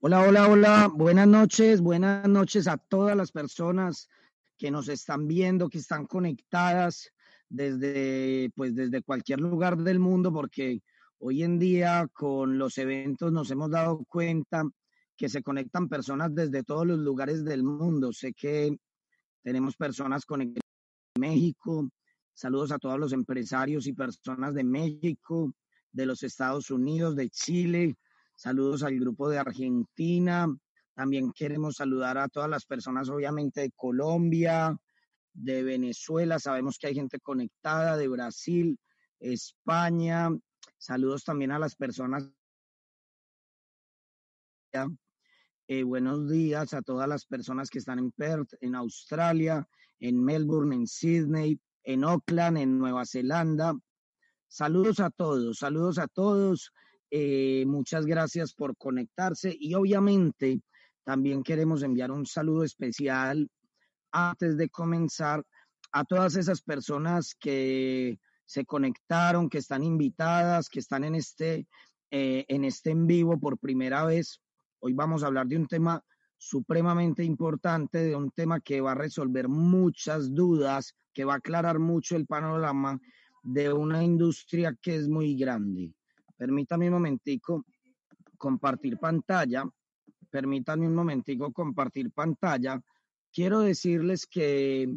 Hola, hola, hola. Buenas noches, buenas noches a todas las personas que nos están viendo, que están conectadas desde, pues, desde cualquier lugar del mundo, porque hoy en día con los eventos nos hemos dado cuenta que se conectan personas desde todos los lugares del mundo. Sé que tenemos personas conectadas de México. Saludos a todos los empresarios y personas de México, de los Estados Unidos, de Chile, Saludos al grupo de Argentina. También queremos saludar a todas las personas, obviamente, de Colombia, de Venezuela. Sabemos que hay gente conectada, de Brasil, España. Saludos también a las personas. Eh, buenos días a todas las personas que están en Perth, en Australia, en Melbourne, en Sydney, en Auckland, en Nueva Zelanda. Saludos a todos, saludos a todos. Eh, muchas gracias por conectarse y obviamente también queremos enviar un saludo especial antes de comenzar a todas esas personas que se conectaron, que están invitadas, que están en este, eh, en este en vivo por primera vez. Hoy vamos a hablar de un tema supremamente importante, de un tema que va a resolver muchas dudas, que va a aclarar mucho el panorama de una industria que es muy grande. Permítame un momentico compartir pantalla. Permítanme un momentico compartir pantalla. Quiero decirles que,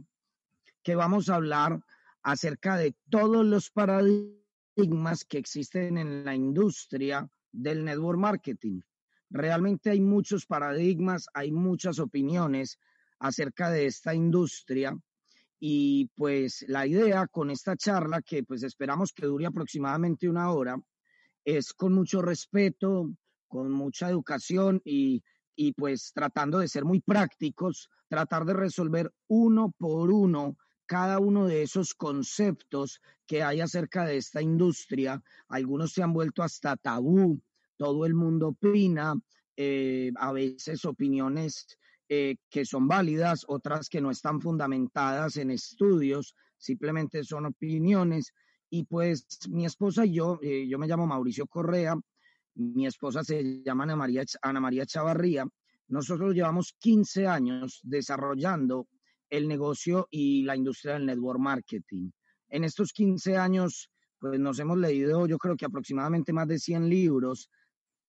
que vamos a hablar acerca de todos los paradigmas que existen en la industria del network marketing. Realmente hay muchos paradigmas, hay muchas opiniones acerca de esta industria y pues la idea con esta charla que pues esperamos que dure aproximadamente una hora es con mucho respeto, con mucha educación y, y pues tratando de ser muy prácticos, tratar de resolver uno por uno cada uno de esos conceptos que hay acerca de esta industria. Algunos se han vuelto hasta tabú, todo el mundo opina, eh, a veces opiniones eh, que son válidas, otras que no están fundamentadas en estudios, simplemente son opiniones. Y pues mi esposa y yo, eh, yo me llamo Mauricio Correa, mi esposa se llama Ana María, Ana María Chavarría, nosotros llevamos 15 años desarrollando el negocio y la industria del network marketing. En estos 15 años, pues nos hemos leído, yo creo que aproximadamente más de 100 libros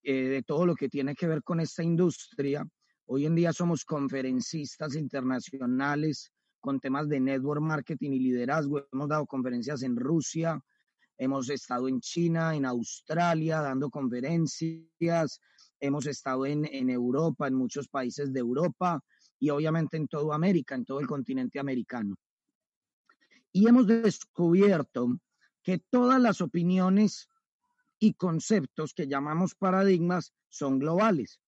eh, de todo lo que tiene que ver con esta industria. Hoy en día somos conferencistas internacionales, con temas de network marketing y liderazgo. Hemos dado conferencias en Rusia, hemos estado en China, en Australia, dando conferencias, hemos estado en, en Europa, en muchos países de Europa y obviamente en toda América, en todo el continente americano. Y hemos descubierto que todas las opiniones y conceptos que llamamos paradigmas son globales.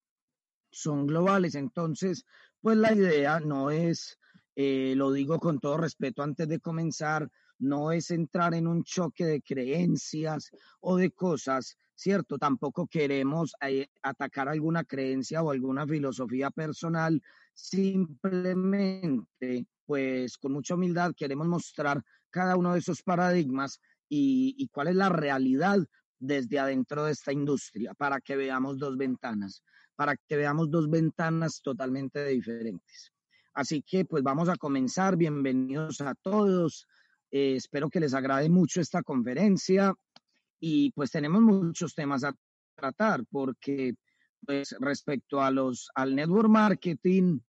Son globales. Entonces, pues la idea no es eh, lo digo con todo respeto antes de comenzar, no es entrar en un choque de creencias o de cosas, ¿cierto? Tampoco queremos eh, atacar alguna creencia o alguna filosofía personal, simplemente, pues con mucha humildad queremos mostrar cada uno de esos paradigmas y, y cuál es la realidad desde adentro de esta industria para que veamos dos ventanas, para que veamos dos ventanas totalmente diferentes. Así que pues vamos a comenzar. Bienvenidos a todos. Eh, espero que les agrade mucho esta conferencia y pues tenemos muchos temas a tratar porque pues respecto a los al network marketing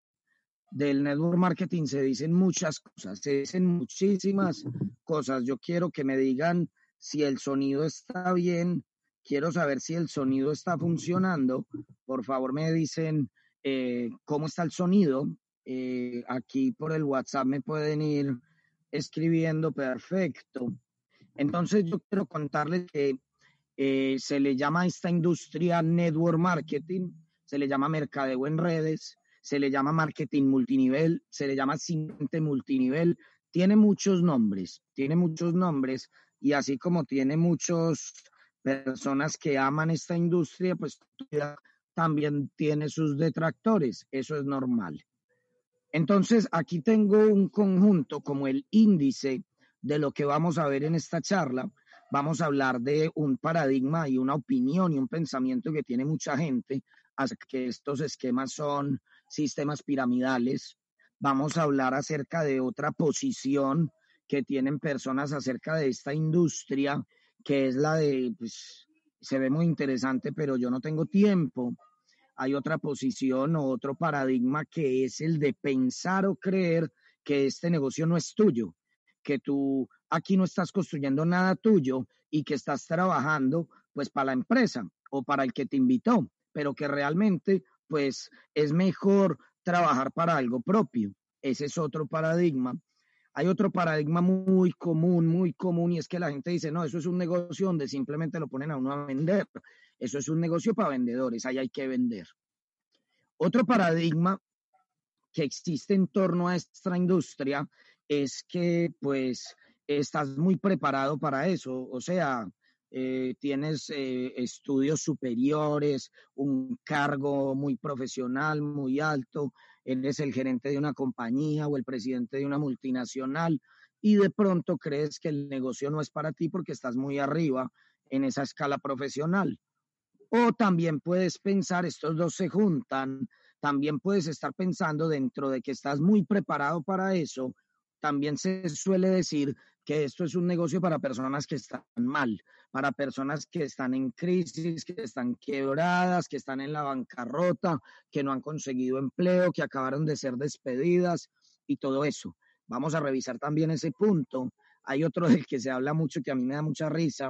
del network marketing se dicen muchas cosas, se dicen muchísimas cosas. Yo quiero que me digan si el sonido está bien, quiero saber si el sonido está funcionando. Por favor, me dicen eh, cómo está el sonido eh, aquí por el WhatsApp me pueden ir escribiendo perfecto. Entonces yo quiero contarles que eh, se le llama a esta industria network marketing, se le llama mercadeo en redes, se le llama marketing multinivel, se le llama simplemente multinivel, tiene muchos nombres, tiene muchos nombres y así como tiene muchas personas que aman esta industria, pues también tiene sus detractores, eso es normal. Entonces, aquí tengo un conjunto como el índice de lo que vamos a ver en esta charla. vamos a hablar de un paradigma y una opinión y un pensamiento que tiene mucha gente, que estos esquemas son sistemas piramidales. Vamos a hablar acerca de otra posición que tienen personas acerca de esta industria, que es la de, pues, se ve muy interesante, pero yo no tengo tiempo. Hay otra posición o otro paradigma que es el de pensar o creer que este negocio no es tuyo, que tú aquí no estás construyendo nada tuyo y que estás trabajando pues para la empresa o para el que te invitó, pero que realmente pues es mejor trabajar para algo propio. Ese es otro paradigma. Hay otro paradigma muy común, muy común, y es que la gente dice, no, eso es un negocio donde simplemente lo ponen a uno a vender. Eso es un negocio para vendedores, ahí hay que vender. Otro paradigma que existe en torno a esta industria es que pues estás muy preparado para eso, o sea, eh, tienes eh, estudios superiores, un cargo muy profesional, muy alto, eres el gerente de una compañía o el presidente de una multinacional y de pronto crees que el negocio no es para ti porque estás muy arriba en esa escala profesional. O también puedes pensar, estos dos se juntan, también puedes estar pensando dentro de que estás muy preparado para eso. También se suele decir que esto es un negocio para personas que están mal, para personas que están en crisis, que están quebradas, que están en la bancarrota, que no han conseguido empleo, que acabaron de ser despedidas y todo eso. Vamos a revisar también ese punto. Hay otro del que se habla mucho que a mí me da mucha risa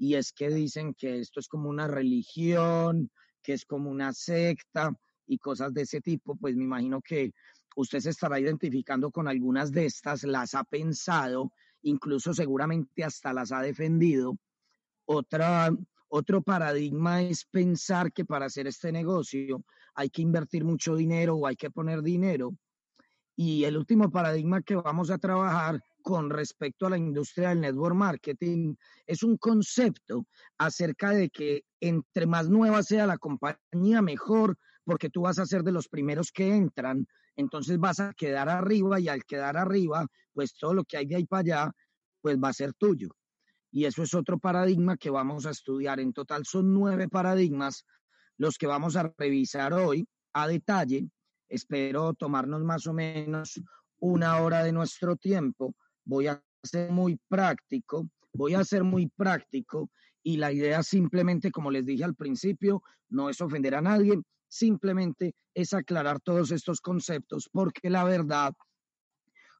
y es que dicen que esto es como una religión, que es como una secta y cosas de ese tipo, pues me imagino que usted se estará identificando con algunas de estas, las ha pensado incluso seguramente hasta las ha defendido. Otra, otro paradigma es pensar que para hacer este negocio hay que invertir mucho dinero o hay que poner dinero. Y el último paradigma que vamos a trabajar con respecto a la industria del network marketing es un concepto acerca de que entre más nueva sea la compañía, mejor, porque tú vas a ser de los primeros que entran entonces vas a quedar arriba y al quedar arriba, pues todo lo que hay de ahí para allá, pues va a ser tuyo. Y eso es otro paradigma que vamos a estudiar. En total son nueve paradigmas los que vamos a revisar hoy a detalle. Espero tomarnos más o menos una hora de nuestro tiempo. Voy a ser muy práctico, voy a ser muy práctico y la idea simplemente, como les dije al principio, no es ofender a nadie, simplemente es aclarar todos estos conceptos, porque la verdad,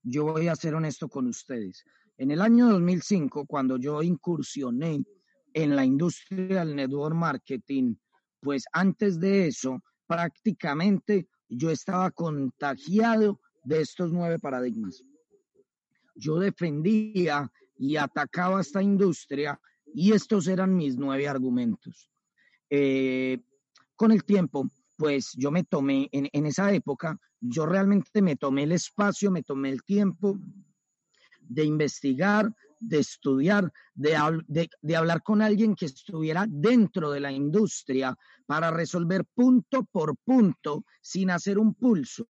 yo voy a ser honesto con ustedes. En el año 2005, cuando yo incursioné en la industria del network marketing, pues antes de eso, prácticamente yo estaba contagiado de estos nueve paradigmas. Yo defendía y atacaba esta industria y estos eran mis nueve argumentos. Eh, con el tiempo, pues yo me tomé, en, esa época, yo realmente me tomé el espacio, me tomé el tiempo de investigar, de estudiar, de, de, hablar con alguien que estuviera dentro de la industria para resolver punto por punto sin hacer un pulso,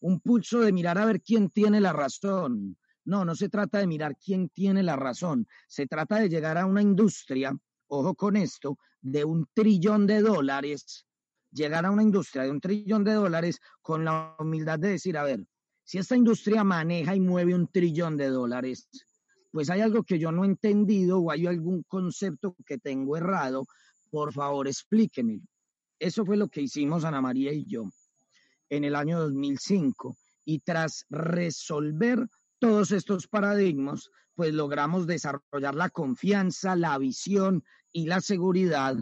un pulso de mirar a ver quién tiene la razón. No, no se trata de mirar quién tiene la razón, se trata de llegar a una industria, ojo con esto, de un trillón de dólares llegar a una industria de un trillón de dólares con la humildad de decir, a ver, si esta industria maneja y mueve un trillón de dólares, pues hay algo que yo no he entendido o hay algún concepto que tengo errado, por favor explíquemelo. Eso fue lo que hicimos Ana María y yo en el año 2005 y tras resolver todos estos paradigmas, pues logramos desarrollar la confianza, la visión y la seguridad,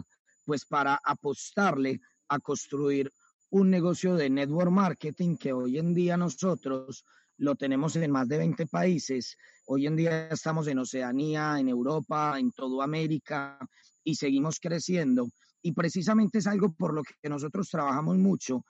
pues para apostarle a construir un negocio de network marketing que hoy en día nosotros lo tenemos en más de 20 países. Hoy en día estamos en Oceanía, en Europa, en toda América y seguimos creciendo. Y precisamente es algo por lo que nosotros trabajamos mucho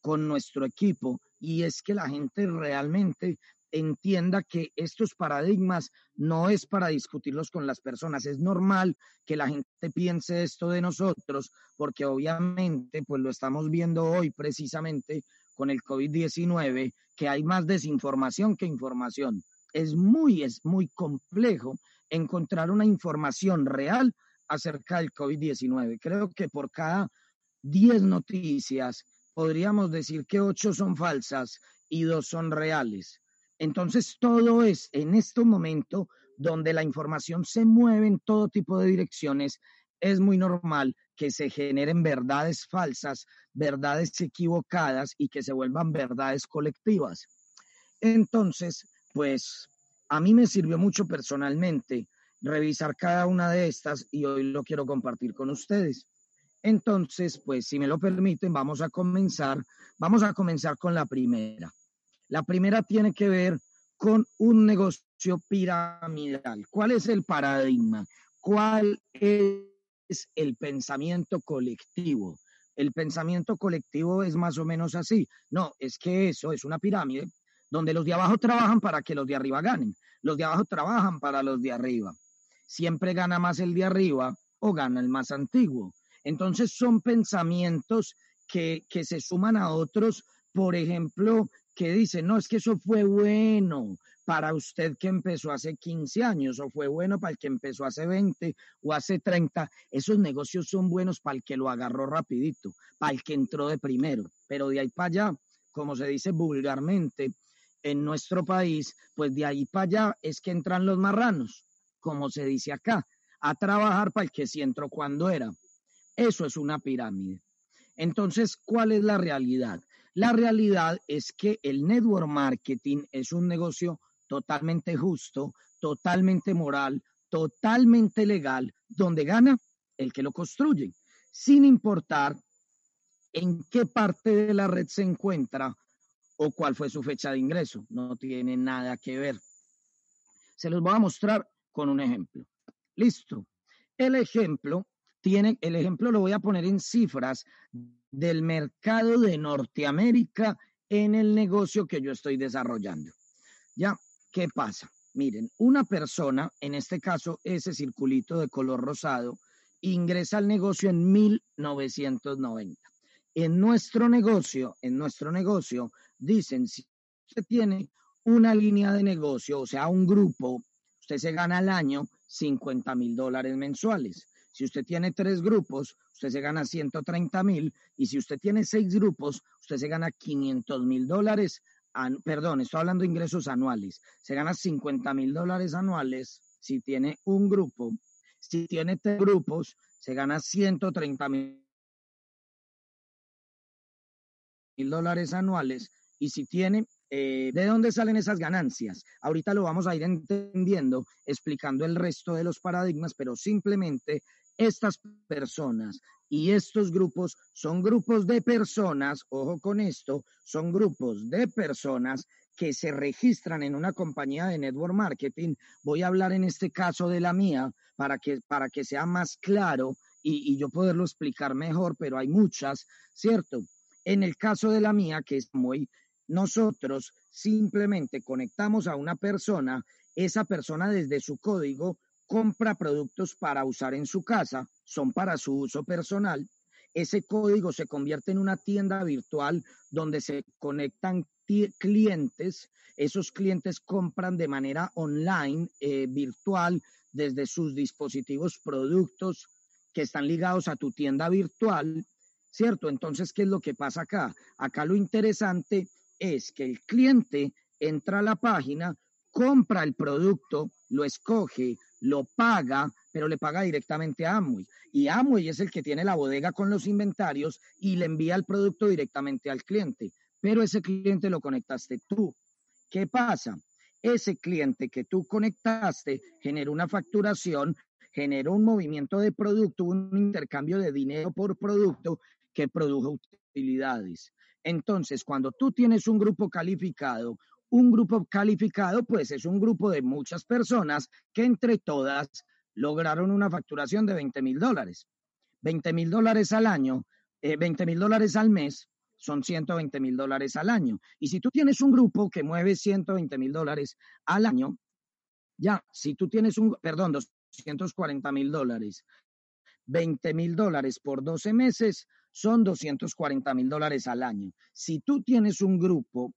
con nuestro equipo y es que la gente realmente entienda que estos paradigmas no es para discutirlos con las personas. Es normal que la gente piense esto de nosotros, porque obviamente, pues lo estamos viendo hoy precisamente con el COVID-19, que hay más desinformación que información. Es muy, es muy complejo encontrar una información real acerca del COVID-19. Creo que por cada 10 noticias podríamos decir que 8 son falsas y 2 son reales. Entonces, todo es en este momento donde la información se mueve en todo tipo de direcciones, es muy normal que se generen verdades falsas, verdades equivocadas y que se vuelvan verdades colectivas. Entonces, pues a mí me sirvió mucho personalmente revisar cada una de estas y hoy lo quiero compartir con ustedes. Entonces, pues si me lo permiten, vamos a comenzar. Vamos a comenzar con la primera. La primera tiene que ver con un negocio piramidal. ¿Cuál es el paradigma? ¿Cuál es el pensamiento colectivo? El pensamiento colectivo es más o menos así. No, es que eso es una pirámide donde los de abajo trabajan para que los de arriba ganen. Los de abajo trabajan para los de arriba. Siempre gana más el de arriba o gana el más antiguo. Entonces son pensamientos que, que se suman a otros, por ejemplo, que dicen, no, es que eso fue bueno para usted que empezó hace 15 años o fue bueno para el que empezó hace 20 o hace 30. Esos negocios son buenos para el que lo agarró rapidito, para el que entró de primero. Pero de ahí para allá, como se dice vulgarmente, en nuestro país, pues de ahí para allá es que entran los marranos, como se dice acá, a trabajar para el que sí entró cuando era. Eso es una pirámide. Entonces, ¿cuál es la realidad? La realidad es que el network marketing es un negocio totalmente justo, totalmente moral, totalmente legal, donde gana el que lo construye, sin importar en qué parte de la red se encuentra o cuál fue su fecha de ingreso. No tiene nada que ver. Se los voy a mostrar con un ejemplo. Listo. El ejemplo tiene, el ejemplo lo voy a poner en cifras del mercado de Norteamérica en el negocio que yo estoy desarrollando. Ya, ¿qué pasa? Miren, una persona, en este caso ese circulito de color rosado, ingresa al negocio en 1990. En nuestro negocio, en nuestro negocio, dicen, si usted tiene una línea de negocio, o sea, un grupo, usted se gana al año 50 mil dólares mensuales. Si usted tiene tres grupos, usted se gana 130 mil. Y si usted tiene seis grupos, usted se gana 500 mil dólares. Perdón, estoy hablando de ingresos anuales. Se gana 50 mil dólares anuales si tiene un grupo. Si tiene tres grupos, se gana 130 mil dólares anuales y si tiene, eh, ¿de dónde salen esas ganancias? Ahorita lo vamos a ir entendiendo, explicando el resto de los paradigmas, pero simplemente estas personas y estos grupos son grupos de personas, ojo con esto, son grupos de personas que se registran en una compañía de network marketing. Voy a hablar en este caso de la mía para que, para que sea más claro y, y yo poderlo explicar mejor, pero hay muchas, ¿cierto? En el caso de la mía, que es muy nosotros simplemente conectamos a una persona, esa persona desde su código compra productos para usar en su casa, son para su uso personal. Ese código se convierte en una tienda virtual donde se conectan clientes. Esos clientes compran de manera online, eh, virtual, desde sus dispositivos productos que están ligados a tu tienda virtual, ¿cierto? Entonces, ¿qué es lo que pasa acá? Acá lo interesante es que el cliente entra a la página, compra el producto, lo escoge, lo paga, pero le paga directamente a Amway. Y Amway es el que tiene la bodega con los inventarios y le envía el producto directamente al cliente. Pero ese cliente lo conectaste tú. ¿Qué pasa? Ese cliente que tú conectaste generó una facturación, generó un movimiento de producto, un intercambio de dinero por producto que produjo utilidades. Entonces, cuando tú tienes un grupo calificado, un grupo calificado, pues es un grupo de muchas personas que entre todas lograron una facturación de 20 mil dólares. 20 mil dólares al año, 20 eh, mil dólares al mes, son 120 mil dólares al año. Y si tú tienes un grupo que mueve 120 mil dólares al año, ya, si tú tienes un, perdón, 240 mil dólares, 20 mil dólares por 12 meses son 240 mil dólares al año. Si tú tienes un grupo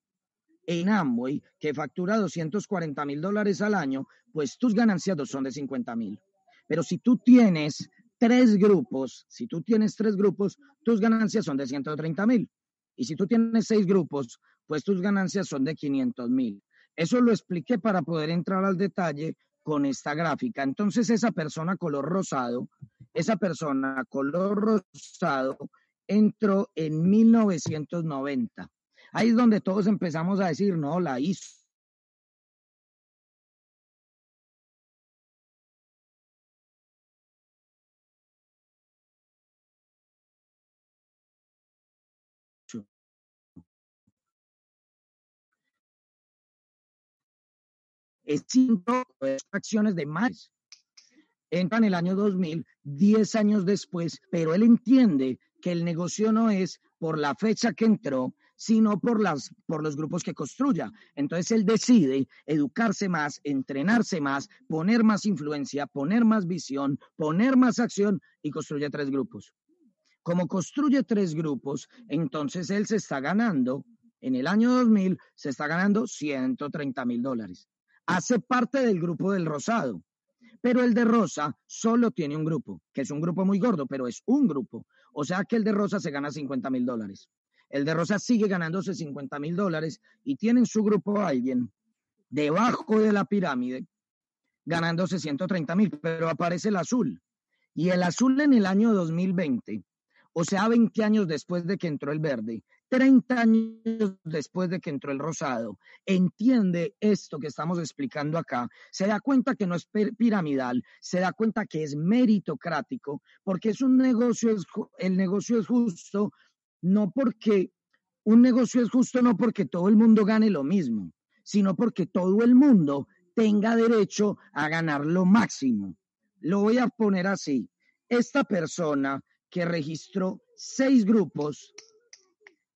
en Amway, que factura 240 mil dólares al año, pues tus ganancias son de 50 mil. Pero si tú tienes tres grupos, si tú tienes tres grupos, tus ganancias son de 130 mil. Y si tú tienes seis grupos, pues tus ganancias son de 500 mil. Eso lo expliqué para poder entrar al detalle con esta gráfica. Entonces esa persona color rosado, esa persona color rosado entró en 1990. Ahí es donde todos empezamos a decir, no, la hizo. Es cinco acciones de más entra en el año 2000, 10 años después, pero él entiende que el negocio no es por la fecha que entró, sino por, las, por los grupos que construya. Entonces él decide educarse más, entrenarse más, poner más influencia, poner más visión, poner más acción y construye tres grupos. Como construye tres grupos, entonces él se está ganando, en el año 2000, se está ganando 130 mil dólares. Hace parte del grupo del Rosado. Pero el de Rosa solo tiene un grupo, que es un grupo muy gordo, pero es un grupo. O sea que el de Rosa se gana 50 mil dólares. El de Rosa sigue ganándose 50 mil dólares y tiene en su grupo a alguien debajo de la pirámide ganándose 130 mil, pero aparece el azul. Y el azul en el año 2020, o sea, 20 años después de que entró el verde, 30 años después de que entró el rosado, entiende esto que estamos explicando acá, se da cuenta que no es piramidal, se da cuenta que es meritocrático, porque es un negocio, el negocio es justo, no porque, un negocio es justo no porque todo el mundo gane lo mismo, sino porque todo el mundo tenga derecho a ganar lo máximo. Lo voy a poner así. Esta persona que registró seis grupos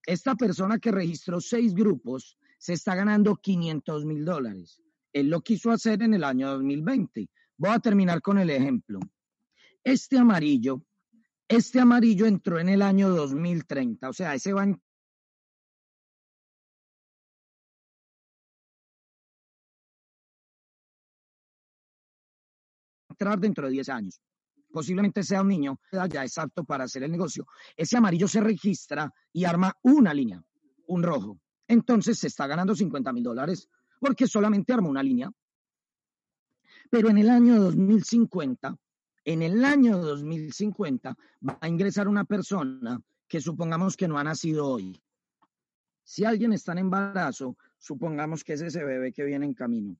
esta persona que registró seis grupos se está ganando 500 mil dólares. Él lo quiso hacer en el año 2020. Voy a terminar con el ejemplo. Este amarillo, este amarillo entró en el año 2030, o sea, ese va a entrar dentro de 10 años posiblemente sea un niño, ya es apto para hacer el negocio, ese amarillo se registra y arma una línea, un rojo. Entonces se está ganando 50 mil dólares porque solamente arma una línea. Pero en el año 2050, en el año 2050 va a ingresar una persona que supongamos que no ha nacido hoy. Si alguien está en embarazo, supongamos que es ese bebé que viene en camino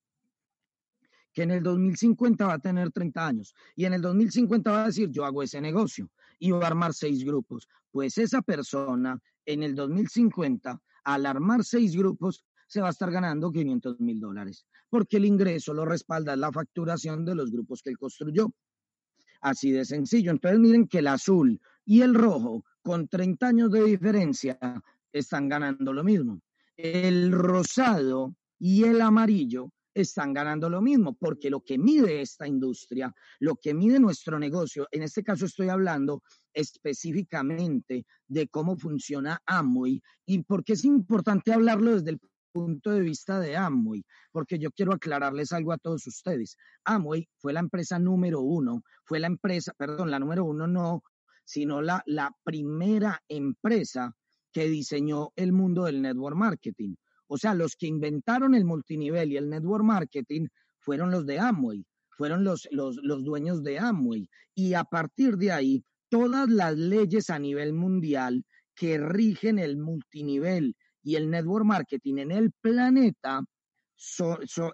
que en el 2050 va a tener 30 años y en el 2050 va a decir, yo hago ese negocio y va a armar seis grupos. Pues esa persona en el 2050, al armar seis grupos, se va a estar ganando 500 mil dólares, porque el ingreso lo respalda la facturación de los grupos que él construyó. Así de sencillo. Entonces miren que el azul y el rojo, con 30 años de diferencia, están ganando lo mismo. El rosado y el amarillo están ganando lo mismo, porque lo que mide esta industria, lo que mide nuestro negocio, en este caso estoy hablando específicamente de cómo funciona Amway y por qué es importante hablarlo desde el punto de vista de Amway, porque yo quiero aclararles algo a todos ustedes. Amway fue la empresa número uno, fue la empresa, perdón, la número uno no, sino la, la primera empresa que diseñó el mundo del network marketing. O sea, los que inventaron el multinivel y el network marketing fueron los de Amway, fueron los, los, los dueños de Amway. Y a partir de ahí, todas las leyes a nivel mundial que rigen el multinivel y el network marketing en el planeta,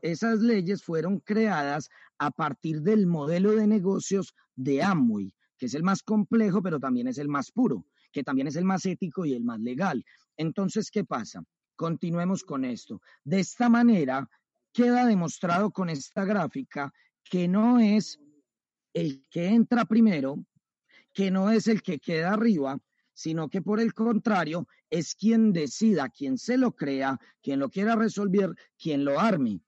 esas leyes fueron creadas a partir del modelo de negocios de Amway, que es el más complejo, pero también es el más puro, que también es el más ético y el más legal. Entonces, ¿qué pasa? Continuemos con esto. De esta manera, queda demostrado con esta gráfica que no es el que entra primero, que no es el que queda arriba, sino que por el contrario es quien decida, quien se lo crea, quien lo quiera resolver, quien lo arme.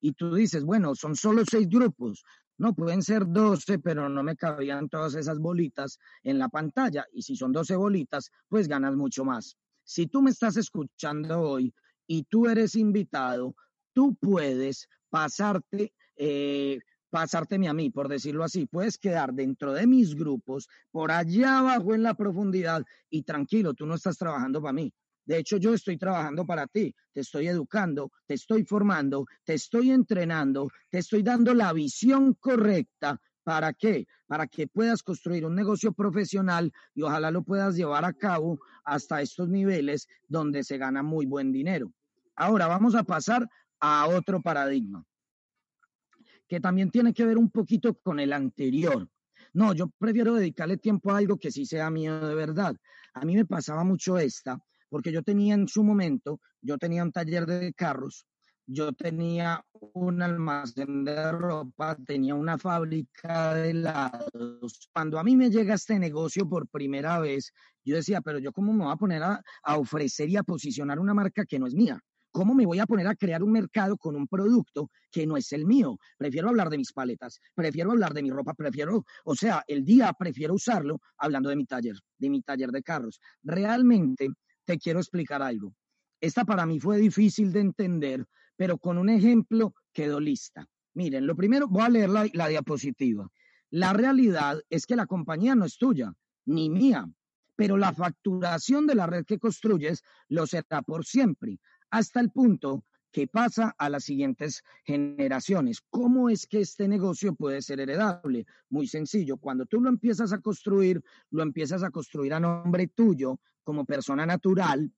Y tú dices, bueno, son solo seis grupos. No, pueden ser doce, pero no me cabían todas esas bolitas en la pantalla. Y si son doce bolitas, pues ganas mucho más. Si tú me estás escuchando hoy y tú eres invitado, tú puedes pasarte, eh, pasárteme a mí, por decirlo así. Puedes quedar dentro de mis grupos, por allá abajo en la profundidad y tranquilo, tú no estás trabajando para mí. De hecho, yo estoy trabajando para ti, te estoy educando, te estoy formando, te estoy entrenando, te estoy dando la visión correcta. ¿Para qué? Para que puedas construir un negocio profesional y ojalá lo puedas llevar a cabo hasta estos niveles donde se gana muy buen dinero. Ahora vamos a pasar a otro paradigma que también tiene que ver un poquito con el anterior. No, yo prefiero dedicarle tiempo a algo que sí sea mío de verdad. A mí me pasaba mucho esta, porque yo tenía en su momento, yo tenía un taller de carros, yo tenía un almacén de ropa, tenía una fábrica de helados. Cuando a mí me llega este negocio por primera vez, yo decía, pero yo cómo me voy a poner a, a ofrecer y a posicionar una marca que no es mía. ¿Cómo me voy a poner a crear un mercado con un producto que no es el mío? Prefiero hablar de mis paletas, prefiero hablar de mi ropa, prefiero, o sea, el día prefiero usarlo hablando de mi taller, de mi taller de carros. Realmente te quiero explicar algo. Esta para mí fue difícil de entender, pero con un ejemplo quedó lista. Miren, lo primero, voy a leer la, la diapositiva. La realidad es que la compañía no es tuya, ni mía, pero la facturación de la red que construyes lo será por siempre hasta el punto que pasa a las siguientes generaciones. ¿Cómo es que este negocio puede ser heredable? Muy sencillo, cuando tú lo empiezas a construir, lo empiezas a construir a nombre tuyo como persona natural,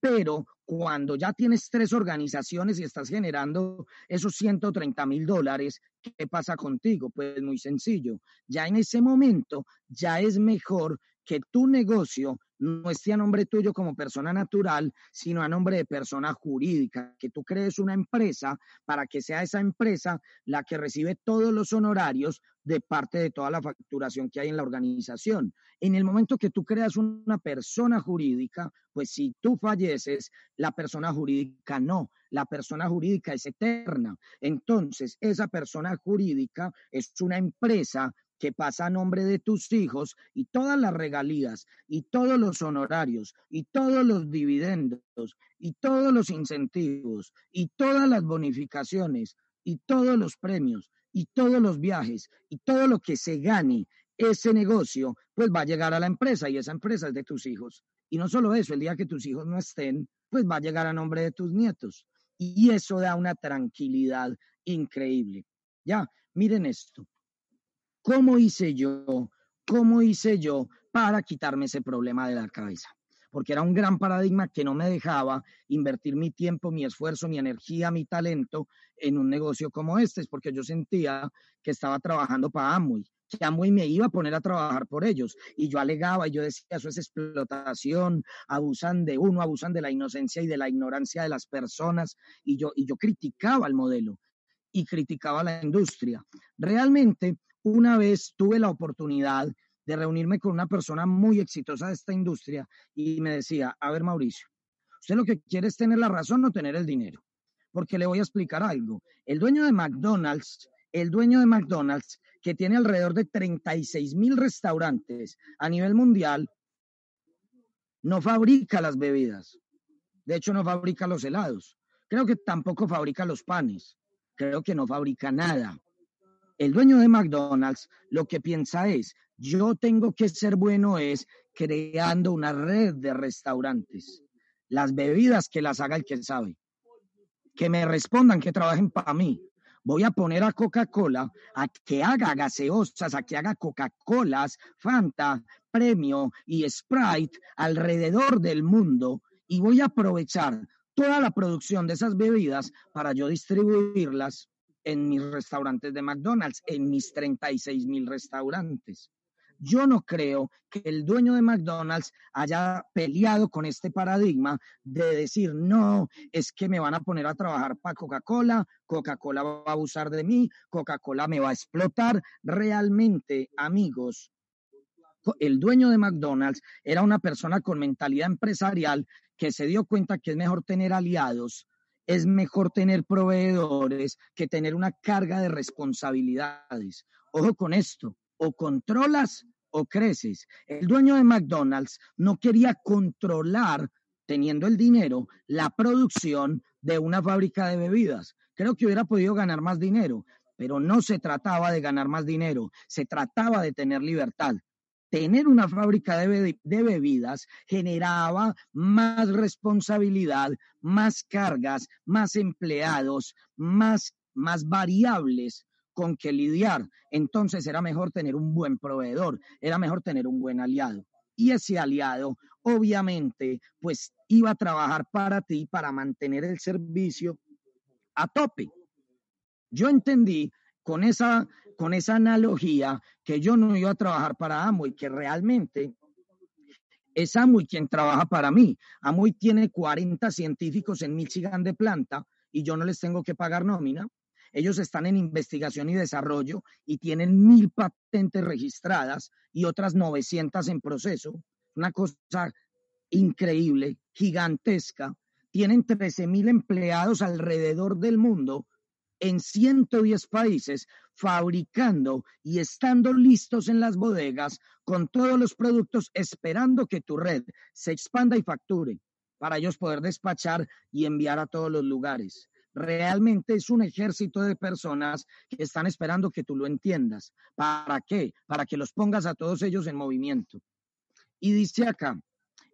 pero cuando ya tienes tres organizaciones y estás generando esos 130 mil dólares, ¿qué pasa contigo? Pues muy sencillo, ya en ese momento ya es mejor que tu negocio no esté a nombre tuyo como persona natural, sino a nombre de persona jurídica, que tú crees una empresa para que sea esa empresa la que recibe todos los honorarios de parte de toda la facturación que hay en la organización. En el momento que tú creas una persona jurídica, pues si tú falleces, la persona jurídica no, la persona jurídica es eterna. Entonces, esa persona jurídica es una empresa que pasa a nombre de tus hijos y todas las regalías y todos los honorarios y todos los dividendos y todos los incentivos y todas las bonificaciones y todos los premios y todos los viajes y todo lo que se gane ese negocio, pues va a llegar a la empresa y esa empresa es de tus hijos. Y no solo eso, el día que tus hijos no estén, pues va a llegar a nombre de tus nietos. Y eso da una tranquilidad increíble. Ya, miren esto. ¿Cómo hice yo? ¿Cómo hice yo para quitarme ese problema de la cabeza? Porque era un gran paradigma que no me dejaba invertir mi tiempo, mi esfuerzo, mi energía, mi talento en un negocio como este, porque yo sentía que estaba trabajando para Amway, que Amway me iba a poner a trabajar por ellos. Y yo alegaba y yo decía, eso es explotación, abusan de uno, abusan de la inocencia y de la ignorancia de las personas. Y yo, y yo criticaba el modelo y criticaba la industria. Realmente una vez tuve la oportunidad de reunirme con una persona muy exitosa de esta industria y me decía, a ver Mauricio, usted lo que quiere es tener la razón, no tener el dinero. Porque le voy a explicar algo. El dueño de McDonald's, el dueño de McDonald's, que tiene alrededor de 36 mil restaurantes a nivel mundial, no fabrica las bebidas. De hecho, no fabrica los helados. Creo que tampoco fabrica los panes. Creo que no fabrica nada. El dueño de McDonald's lo que piensa es, yo tengo que ser bueno es creando una red de restaurantes. Las bebidas que las haga el que sabe. Que me respondan, que trabajen para mí. Voy a poner a Coca-Cola a que haga gaseosas, a que haga Coca-Colas, Fanta, Premio y Sprite alrededor del mundo y voy a aprovechar toda la producción de esas bebidas para yo distribuirlas en mis restaurantes de McDonald's, en mis 36 mil restaurantes. Yo no creo que el dueño de McDonald's haya peleado con este paradigma de decir, no, es que me van a poner a trabajar para Coca-Cola, Coca-Cola va a abusar de mí, Coca-Cola me va a explotar. Realmente, amigos, el dueño de McDonald's era una persona con mentalidad empresarial que se dio cuenta que es mejor tener aliados es mejor tener proveedores que tener una carga de responsabilidades. Ojo con esto, o controlas o creces. El dueño de McDonald's no quería controlar teniendo el dinero, la producción de una fábrica de bebidas. Creo que hubiera podido ganar más dinero, pero no se trataba de ganar más dinero, se trataba de tener libertad. Tener una fábrica de, bebidas generaba más responsabilidad, más cargas, más empleados, más, más variables con que lidiar. Entonces era mejor tener un buen proveedor, era mejor tener un buen aliado. Y ese aliado, obviamente, pues iba a trabajar para ti para mantener el servicio a tope. Yo entendí con esa, con esa analogía que yo no iba a trabajar para Amway, que realmente es Amway quien trabaja para mí. Amway tiene 40 científicos en Michigan de planta y yo no les tengo que pagar nómina. Ellos están en investigación y desarrollo y tienen mil patentes registradas y otras 900 en proceso. Una cosa increíble, gigantesca. Tienen 13 mil empleados alrededor del mundo en 110 países fabricando y estando listos en las bodegas con todos los productos esperando que tu red se expanda y facture para ellos poder despachar y enviar a todos los lugares. Realmente es un ejército de personas que están esperando que tú lo entiendas. ¿Para qué? Para que los pongas a todos ellos en movimiento. Y dice acá,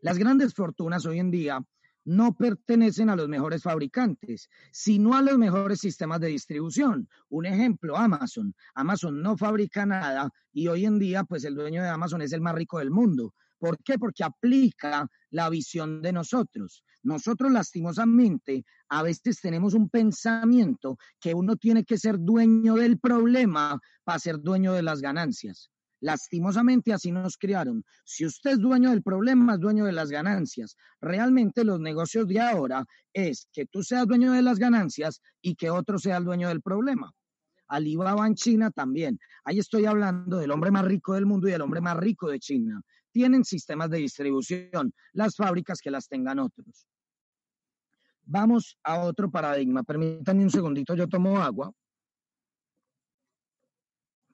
las grandes fortunas hoy en día no pertenecen a los mejores fabricantes, sino a los mejores sistemas de distribución. Un ejemplo, Amazon. Amazon no fabrica nada y hoy en día, pues el dueño de Amazon es el más rico del mundo. ¿Por qué? Porque aplica la visión de nosotros. Nosotros lastimosamente a veces tenemos un pensamiento que uno tiene que ser dueño del problema para ser dueño de las ganancias. Lastimosamente así nos criaron. Si usted es dueño del problema, es dueño de las ganancias. Realmente los negocios de ahora es que tú seas dueño de las ganancias y que otro sea el dueño del problema. Alibaba en China también. Ahí estoy hablando del hombre más rico del mundo y el hombre más rico de China. Tienen sistemas de distribución, las fábricas que las tengan otros. Vamos a otro paradigma. Permítanme un segundito, yo tomo agua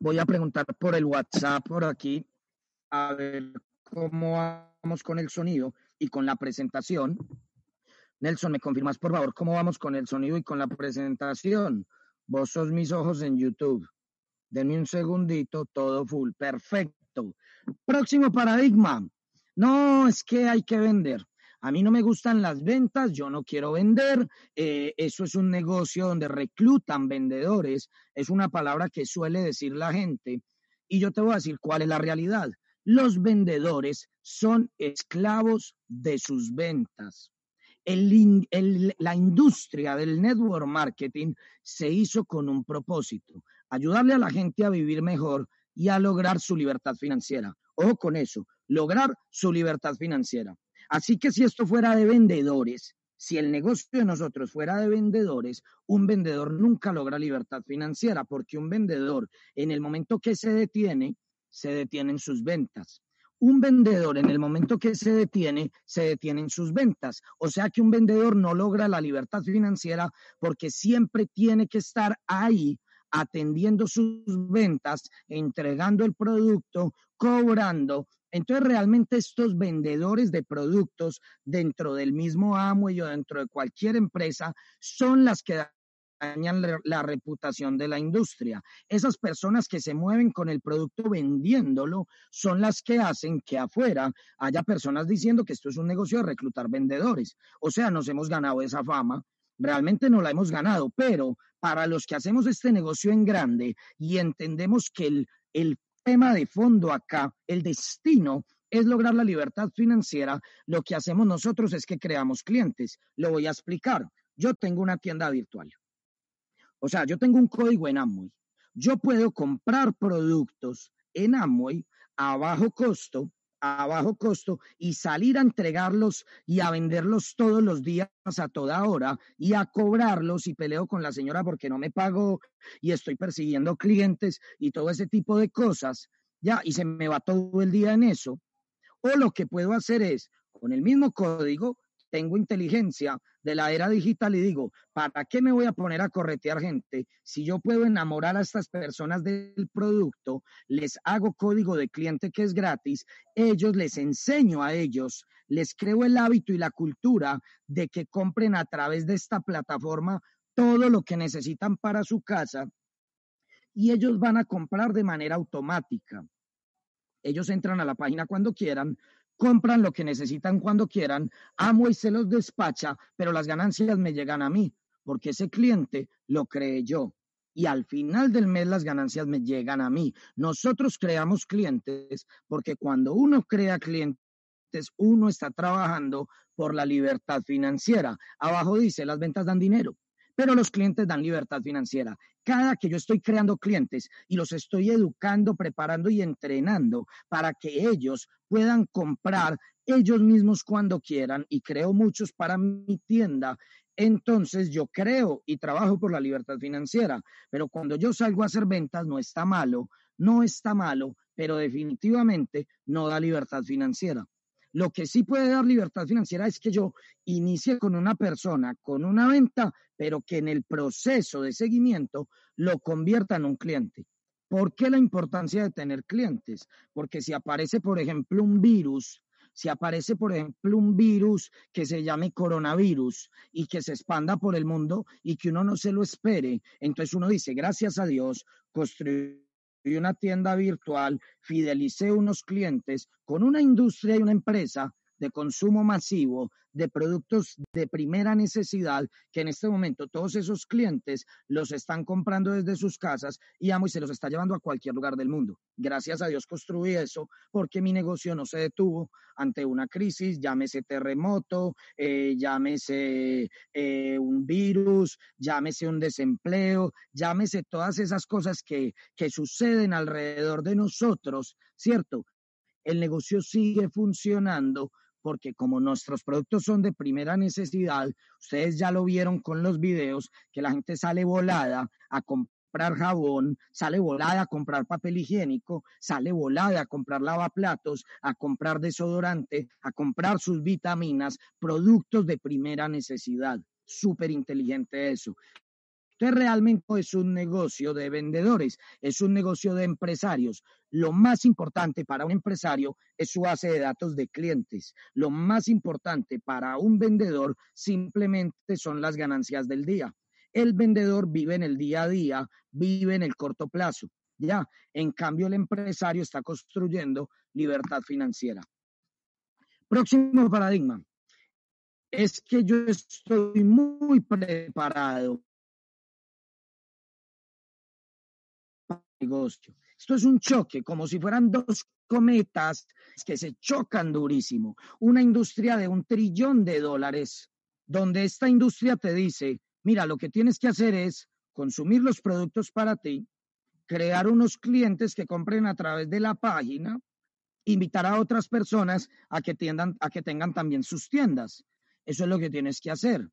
voy a preguntar por el WhatsApp por aquí, a ver cómo vamos con el sonido y con la presentación. Nelson, ¿me confirmas por favor cómo vamos con el sonido y con la presentación? Vos sos mis ojos en YouTube. Denme un segundito, todo full. Perfecto. Próximo paradigma. No, es que hay que vender. A mí no me gustan las ventas, yo no quiero vender, eh, eso es un negocio donde reclutan vendedores, es una palabra que suele decir la gente. Y yo te voy a decir cuál es la realidad. Los vendedores son esclavos de sus ventas. la industria del network marketing se hizo con un propósito, ayudarle a la gente a vivir mejor y a lograr su libertad financiera. Ojo con eso, lograr su libertad financiera. Así que si esto fuera de vendedores, si el negocio de nosotros fuera de vendedores, un vendedor nunca logra libertad financiera porque un vendedor en el momento que se detiene, se detienen sus ventas. Un vendedor en el momento que se detiene, se detienen sus ventas. O sea que un vendedor no logra la libertad financiera porque siempre tiene que estar ahí atendiendo sus ventas, entregando el producto, cobrando, entonces, realmente estos vendedores de productos dentro del mismo amo o dentro de cualquier empresa son las que dañan la reputación de la industria. Esas personas que se mueven con el producto vendiéndolo son las que hacen que afuera haya personas diciendo que esto es un negocio de reclutar vendedores. O sea, nos hemos ganado esa fama, realmente no la hemos ganado, pero para los que hacemos este negocio en grande y entendemos que el, el tema de fondo acá, el destino es lograr la libertad financiera, lo que hacemos nosotros es que creamos clientes. Lo voy a explicar. Yo tengo una tienda virtual. O sea, yo tengo un código en Amway. Yo puedo comprar productos en Amway a bajo costo a bajo costo y salir a entregarlos y a venderlos todos los días a toda hora y a cobrarlos y peleo con la señora porque no me pagó y estoy persiguiendo clientes y todo ese tipo de cosas, ya, y se me va todo el día en eso. O lo que puedo hacer es, con el mismo código, tengo inteligencia de la era digital y digo, ¿para qué me voy a poner a corretear gente si yo puedo enamorar a estas personas del producto? Les hago código de cliente que es gratis, ellos les enseño a ellos, les creo el hábito y la cultura de que compren a través de esta plataforma todo lo que necesitan para su casa y ellos van a comprar de manera automática. Ellos entran a la página cuando quieran, compran lo que necesitan cuando quieran, amo y se los despacha, pero las ganancias me llegan a mí, porque ese cliente lo creé yo. Y al final del mes las ganancias me llegan a mí. Nosotros creamos clientes porque cuando uno crea clientes, uno está trabajando por la libertad financiera. Abajo dice, las ventas dan dinero pero los clientes dan libertad financiera. Cada que yo estoy creando clientes y los estoy educando, preparando y entrenando para que ellos puedan comprar ellos mismos cuando quieran y creo muchos para mi tienda, entonces yo creo y trabajo por la libertad financiera. Pero cuando yo salgo a hacer ventas no está malo, no está malo, pero definitivamente no da libertad financiera. Lo que sí puede dar libertad financiera es que yo inicie con una persona, con una venta, pero que en el proceso de seguimiento lo convierta en un cliente. ¿Por qué la importancia de tener clientes? Porque si aparece, por ejemplo, un virus, si aparece, por ejemplo, un virus que se llame coronavirus y que se expanda por el mundo y que uno no se lo espere, entonces uno dice, gracias a Dios, construir y una tienda virtual, fidelicé unos clientes con una industria y una empresa de consumo masivo de productos de primera necesidad que en este momento todos esos clientes los están comprando desde sus casas y amo y se los está llevando a cualquier lugar del mundo. Gracias a Dios construí eso porque mi negocio no se detuvo ante una crisis, llámese terremoto, eh, llámese eh, un virus, llámese un desempleo, llámese todas esas cosas que, que suceden alrededor de nosotros, ¿cierto? El negocio sigue funcionando porque como nuestros productos son de primera necesidad, ustedes ya lo vieron con los videos, que la gente sale volada a comprar jabón, sale volada a comprar papel higiénico, sale volada a comprar lavaplatos, a comprar desodorante, a comprar sus vitaminas, productos de primera necesidad. Súper inteligente eso. Entonces realmente es un negocio de vendedores, es un negocio de empresarios. Lo más importante para un empresario es su base de datos de clientes. Lo más importante para un vendedor simplemente son las ganancias del día. El vendedor vive en el día a día, vive en el corto plazo. Ya, en cambio el empresario está construyendo libertad financiera. Próximo paradigma. Es que yo estoy muy preparado negocio. Esto es un choque, como si fueran dos cometas que se chocan durísimo. Una industria de un trillón de dólares, donde esta industria te dice, mira, lo que tienes que hacer es consumir los productos para ti, crear unos clientes que compren a través de la página, invitar a otras personas a que, tiendan, a que tengan también sus tiendas. Eso es lo que tienes que hacer.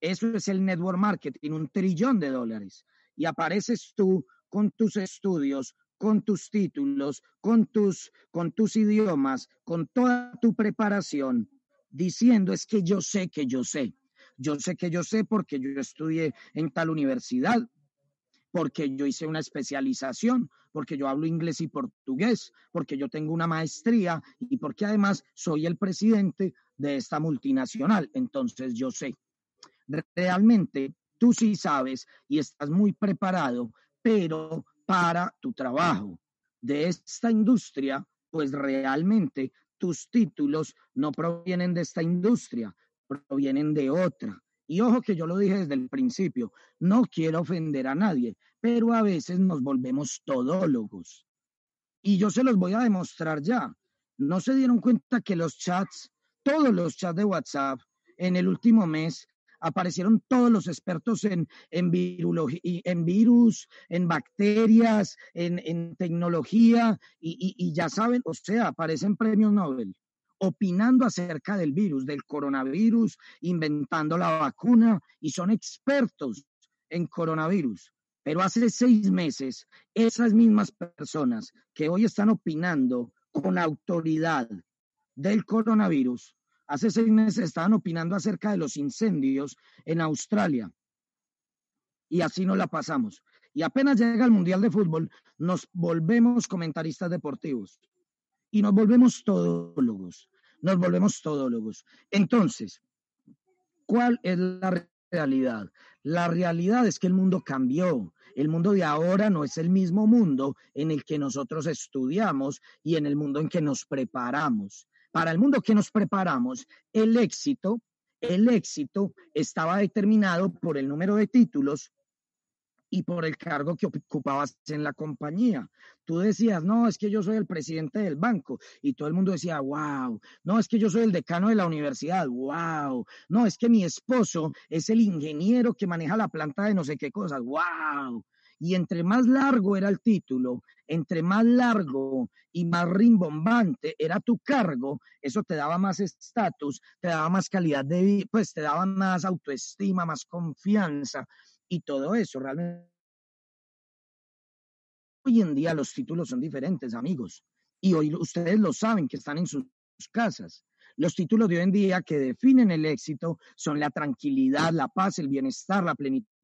Eso es el network marketing, un trillón de dólares. Y apareces tú con tus estudios, con tus títulos, con tus, con tus idiomas, con toda tu preparación, diciendo es que yo sé que yo sé. Yo sé que yo sé porque yo estudié en tal universidad, porque yo hice una especialización, porque yo hablo inglés y portugués, porque yo tengo una maestría y porque además soy el presidente de esta multinacional. Entonces yo sé. Realmente tú sí sabes y estás muy preparado pero para tu trabajo de esta industria, pues realmente tus títulos no provienen de esta industria, provienen de otra. Y ojo que yo lo dije desde el principio, no quiero ofender a nadie, pero a veces nos volvemos todólogos. Y yo se los voy a demostrar ya. ¿No se dieron cuenta que los chats, todos los chats de WhatsApp en el último mes aparecieron todos los expertos en, en, en virus, en bacterias, en, tecnología, y, y, ya saben, o sea, aparecen premios Nobel opinando acerca del virus, del coronavirus, inventando la vacuna, y son expertos en coronavirus. Pero hace seis meses, esas mismas personas que hoy están opinando con autoridad del coronavirus, Hace seis meses estaban opinando acerca de los incendios en Australia. Y así nos la pasamos. Y apenas llega el Mundial de Fútbol, nos volvemos comentaristas deportivos. Y nos volvemos todólogos. Nos volvemos todólogos. Entonces, ¿cuál es la realidad? La realidad es que el mundo cambió. El mundo de ahora no es el mismo mundo en el que nosotros estudiamos y en el mundo en que nos preparamos. Para el mundo que nos preparamos, el éxito, el éxito estaba determinado por el número de títulos y por el cargo que ocupabas en la compañía. Tú decías, no, es que yo soy el presidente del banco. Y todo el mundo decía, wow. No, es que yo soy el decano de la universidad. Wow. No, es que mi esposo es el ingeniero que maneja la planta de no sé qué cosas. Wow. Y entre más largo era el título, entre más largo y más rimbombante era tu cargo, eso te daba más estatus, te daba más calidad de vida, pues te daba más autoestima, más confianza y todo eso. Realmente hoy en día los títulos son diferentes, amigos. Y hoy ustedes lo saben que están en sus casas. Los títulos de hoy en día que definen el éxito son la tranquilidad, la paz, el bienestar, la plenitud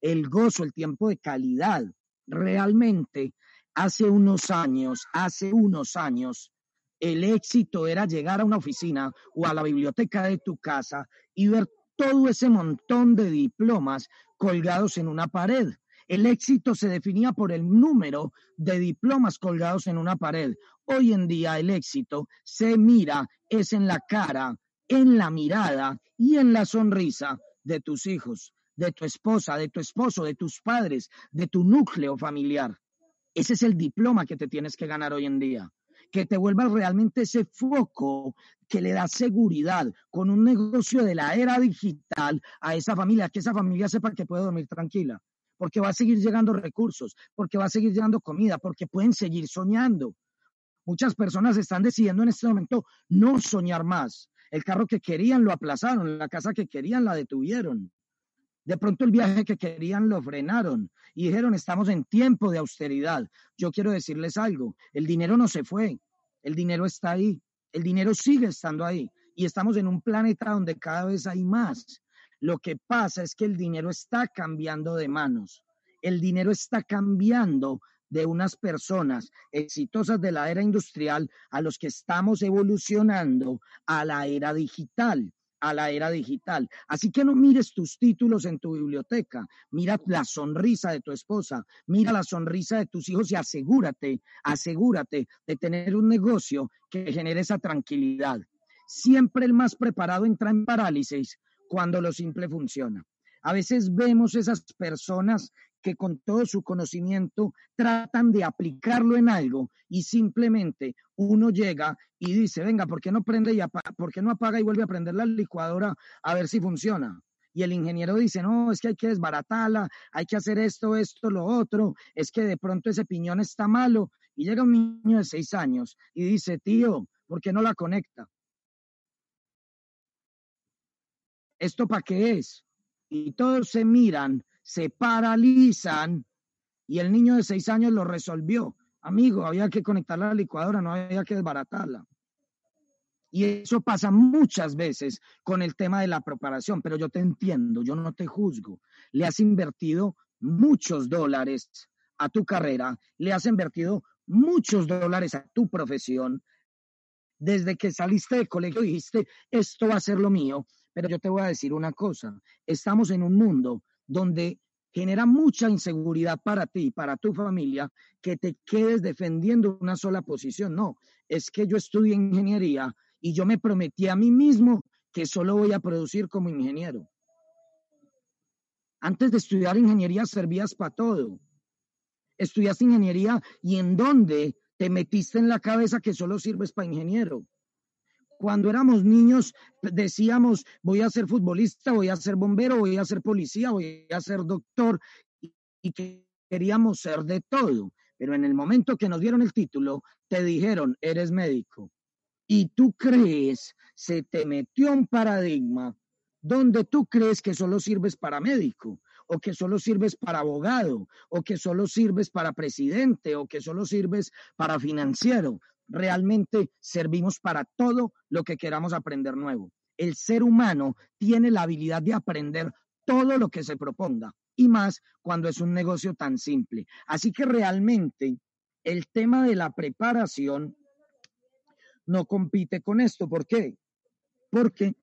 el gozo, el tiempo de calidad. Realmente, hace unos años, hace unos años, el éxito era llegar a una oficina o a la biblioteca de tu casa y ver todo ese montón de diplomas colgados en una pared. El éxito se definía por el número de diplomas colgados en una pared. Hoy en día el éxito se mira, es en la cara, en la mirada y en la sonrisa de tus hijos de tu esposa, de tu esposo, de tus padres, de tu núcleo familiar. Ese es el diploma que te tienes que ganar hoy en día. Que te vuelva realmente ese foco que le da seguridad con un negocio de la era digital a esa familia, que esa familia sepa que puede dormir tranquila, porque va a seguir llegando recursos, porque va a seguir llegando comida, porque pueden seguir soñando. Muchas personas están decidiendo en este momento no soñar más. El carro que querían lo aplazaron, la casa que querían la detuvieron. De pronto el viaje que querían lo frenaron y dijeron, estamos en tiempo de austeridad. Yo quiero decirles algo, el dinero no se fue, el dinero está ahí, el dinero sigue estando ahí y estamos en un planeta donde cada vez hay más. Lo que pasa es que el dinero está cambiando de manos, el dinero está cambiando de unas personas exitosas de la era industrial a los que estamos evolucionando a la era digital a la era digital. Así que no mires tus títulos en tu biblioteca, mira la sonrisa de tu esposa, mira la sonrisa de tus hijos y asegúrate, asegúrate de tener un negocio que genere esa tranquilidad. Siempre el más preparado entra en parálisis cuando lo simple funciona. A veces vemos esas personas que con todo su conocimiento tratan de aplicarlo en algo y simplemente uno llega y dice, venga, ¿por qué no prende y apaga, por qué no apaga y vuelve a prender la licuadora a ver si funciona? Y el ingeniero dice, no, es que hay que desbaratarla, hay que hacer esto, esto, lo otro, es que de pronto ese piñón está malo. Y llega un niño de seis años y dice, tío, ¿por qué no la conecta? ¿Esto para qué es? Y todos se miran se paralizan y el niño de seis años lo resolvió. Amigo, había que conectar la licuadora, no había que desbaratarla. Y eso pasa muchas veces con el tema de la preparación, pero yo te entiendo, yo no te juzgo. Le has invertido muchos dólares a tu carrera, le has invertido muchos dólares a tu profesión. Desde que saliste de colegio dijiste, esto va a ser lo mío, pero yo te voy a decir una cosa, estamos en un mundo donde genera mucha inseguridad para ti, para tu familia, que te quedes defendiendo una sola posición. No, es que yo estudié ingeniería y yo me prometí a mí mismo que solo voy a producir como ingeniero. Antes de estudiar ingeniería servías para todo. Estudiaste ingeniería y en dónde te metiste en la cabeza que solo sirves para ingeniero. Cuando éramos niños decíamos, voy a ser futbolista, voy a ser bombero, voy a ser policía, voy a ser doctor, y queríamos ser de todo. Pero en el momento que nos dieron el título, te dijeron, eres médico. Y tú crees, se te metió un paradigma donde tú crees que solo sirves para médico, o que solo sirves para abogado, o que solo sirves para presidente, o que solo sirves para financiero. Realmente servimos para todo lo que queramos aprender nuevo. El ser humano tiene la habilidad de aprender todo lo que se proponga y más cuando es un negocio tan simple. Así que realmente el tema de la preparación no compite con esto. ¿Por qué? Porque